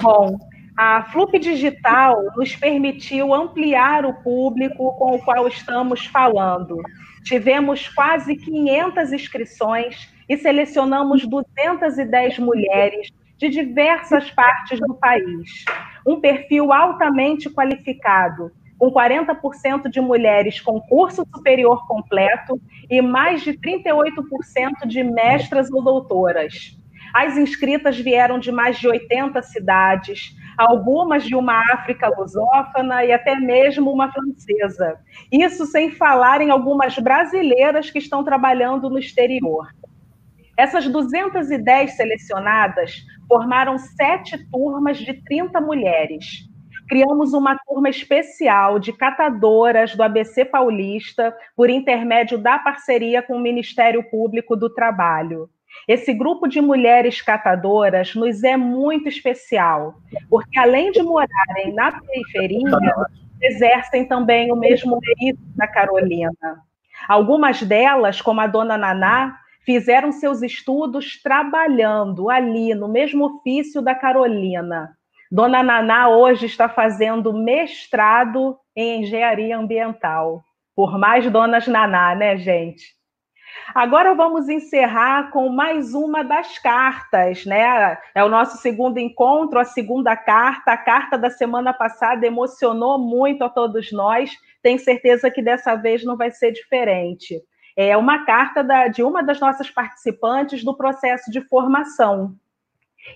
Bom, a Flup Digital nos permitiu ampliar o público com o qual estamos falando. Tivemos quase 500 inscrições e selecionamos 210 mulheres de diversas partes do país. Um perfil altamente qualificado, com 40% de mulheres com curso superior completo e mais de 38% de mestras ou doutoras. As inscritas vieram de mais de 80 cidades, algumas de uma África lusófona e até mesmo uma francesa. Isso sem falar em algumas brasileiras que estão trabalhando no exterior. Essas 210 selecionadas formaram sete turmas de 30 mulheres. Criamos uma turma especial de catadoras do ABC Paulista por intermédio da parceria com o Ministério Público do Trabalho. Esse grupo de mulheres catadoras nos é muito especial, porque além de morarem na periferia, exercem também o mesmo mérito da Carolina. Algumas delas, como a dona Naná, fizeram seus estudos trabalhando ali no mesmo ofício da Carolina. Dona Naná hoje está fazendo mestrado em engenharia ambiental. Por mais donas Naná, né, gente? Agora vamos encerrar com mais uma das cartas, né? É o nosso segundo encontro, a segunda carta. A carta da semana passada emocionou muito a todos nós. tenho certeza que dessa vez não vai ser diferente. É uma carta da, de uma das nossas participantes do processo de formação.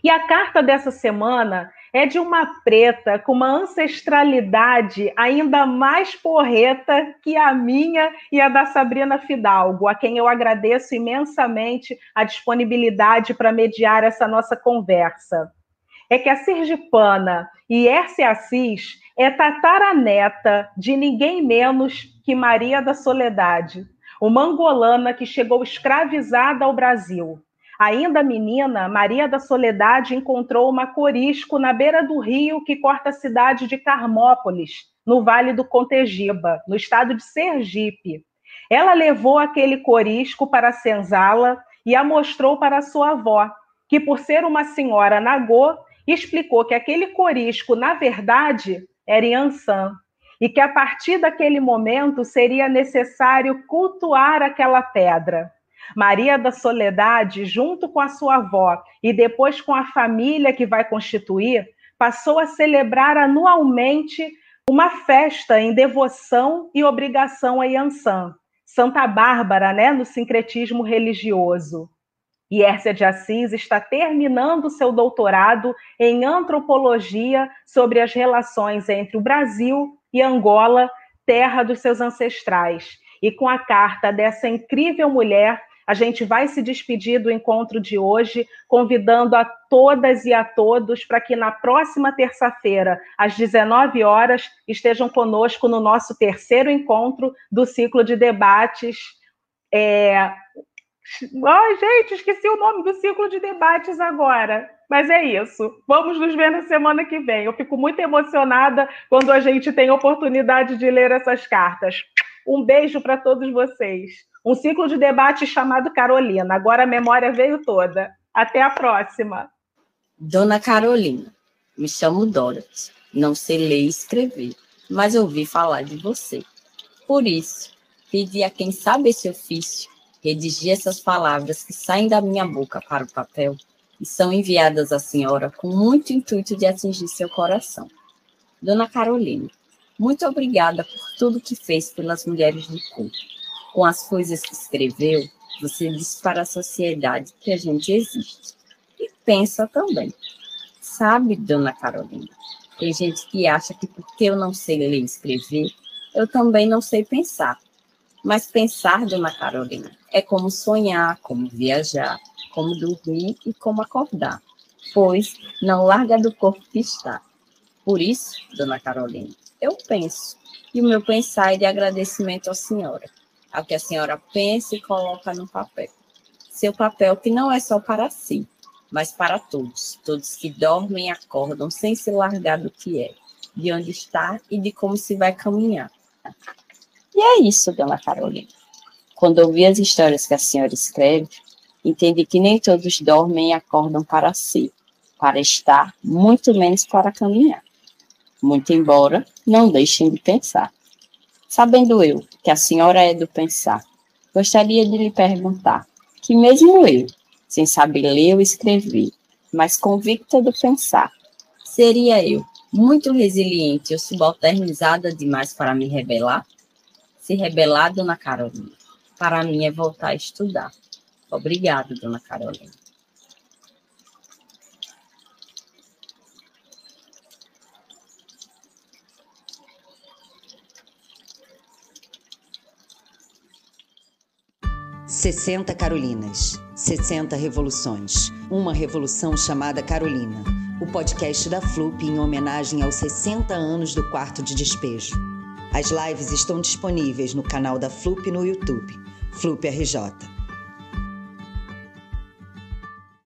E a carta dessa semana é de uma preta com uma ancestralidade ainda mais porreta que a minha e a da Sabrina Fidalgo, a quem eu agradeço imensamente a disponibilidade para mediar essa nossa conversa. É que a sergipana Hércia Assis é tataraneta de ninguém menos que Maria da Soledade, uma angolana que chegou escravizada ao Brasil. Ainda menina, Maria da Soledade encontrou uma corisco na beira do rio que corta a cidade de Carmópolis, no Vale do Contegiba, no estado de Sergipe. Ela levou aquele corisco para a senzala e a mostrou para sua avó, que, por ser uma senhora nagô, explicou que aquele corisco, na verdade, era Yansan, e que a partir daquele momento seria necessário cultuar aquela pedra. Maria da Soledade, junto com a sua avó e depois com a família que vai constituir, passou a celebrar anualmente uma festa em devoção e obrigação a Yansan, Santa Bárbara, né, no sincretismo religioso. E Hércia de Assis está terminando seu doutorado em antropologia sobre as relações entre o Brasil e Angola, terra dos seus ancestrais. E com a carta dessa incrível mulher, a gente vai se despedir do encontro de hoje, convidando a todas e a todos para que na próxima terça-feira, às 19 horas, estejam conosco no nosso terceiro encontro do ciclo de debates. É... Gente, esqueci o nome do ciclo de debates agora. Mas é isso. Vamos nos ver na semana que vem. Eu fico muito emocionada quando a gente tem oportunidade de ler essas cartas. Um beijo para todos vocês um ciclo de debate chamado Carolina. Agora a memória veio toda. Até a próxima. Dona Carolina, me chamo Dorothy. Não sei ler e escrever, mas ouvi falar de você. Por isso, pedi a quem sabe esse ofício redigir essas palavras que saem da minha boca para o papel e são enviadas à senhora com muito intuito de atingir seu coração. Dona Carolina, muito obrigada por tudo que fez pelas mulheres do culto com as coisas que escreveu, você diz para a sociedade que a gente existe. E pensa também. Sabe, dona Carolina, tem gente que acha que porque eu não sei ler e escrever, eu também não sei pensar. Mas pensar, dona Carolina, é como sonhar, como viajar, como dormir e como acordar, pois não larga do corpo que está. Por isso, dona Carolina, eu penso, e o meu pensar é de agradecimento à senhora ao que a senhora pensa e coloca no papel. Seu papel que não é só para si, mas para todos, todos que dormem e acordam sem se largar do que é, de onde está e de como se vai caminhar. E é isso, dona Carolina. Quando ouvi as histórias que a senhora escreve, entendi que nem todos dormem e acordam para si, para estar, muito menos para caminhar. Muito embora não deixem de pensar. Sabendo eu que a senhora é do pensar, gostaria de lhe perguntar que mesmo eu, sem saber ler ou escrever, mas convicta do pensar, seria eu muito resiliente ou subalternizada demais para me rebelar? Se rebelar, dona Carolina, para mim é voltar a estudar. Obrigada, dona Carolina. 60 Carolinas, 60 revoluções. Uma revolução chamada Carolina. O podcast da FLUP em homenagem aos 60 anos do quarto de despejo. As lives estão disponíveis no canal da FLUP no YouTube, FLUP RJ.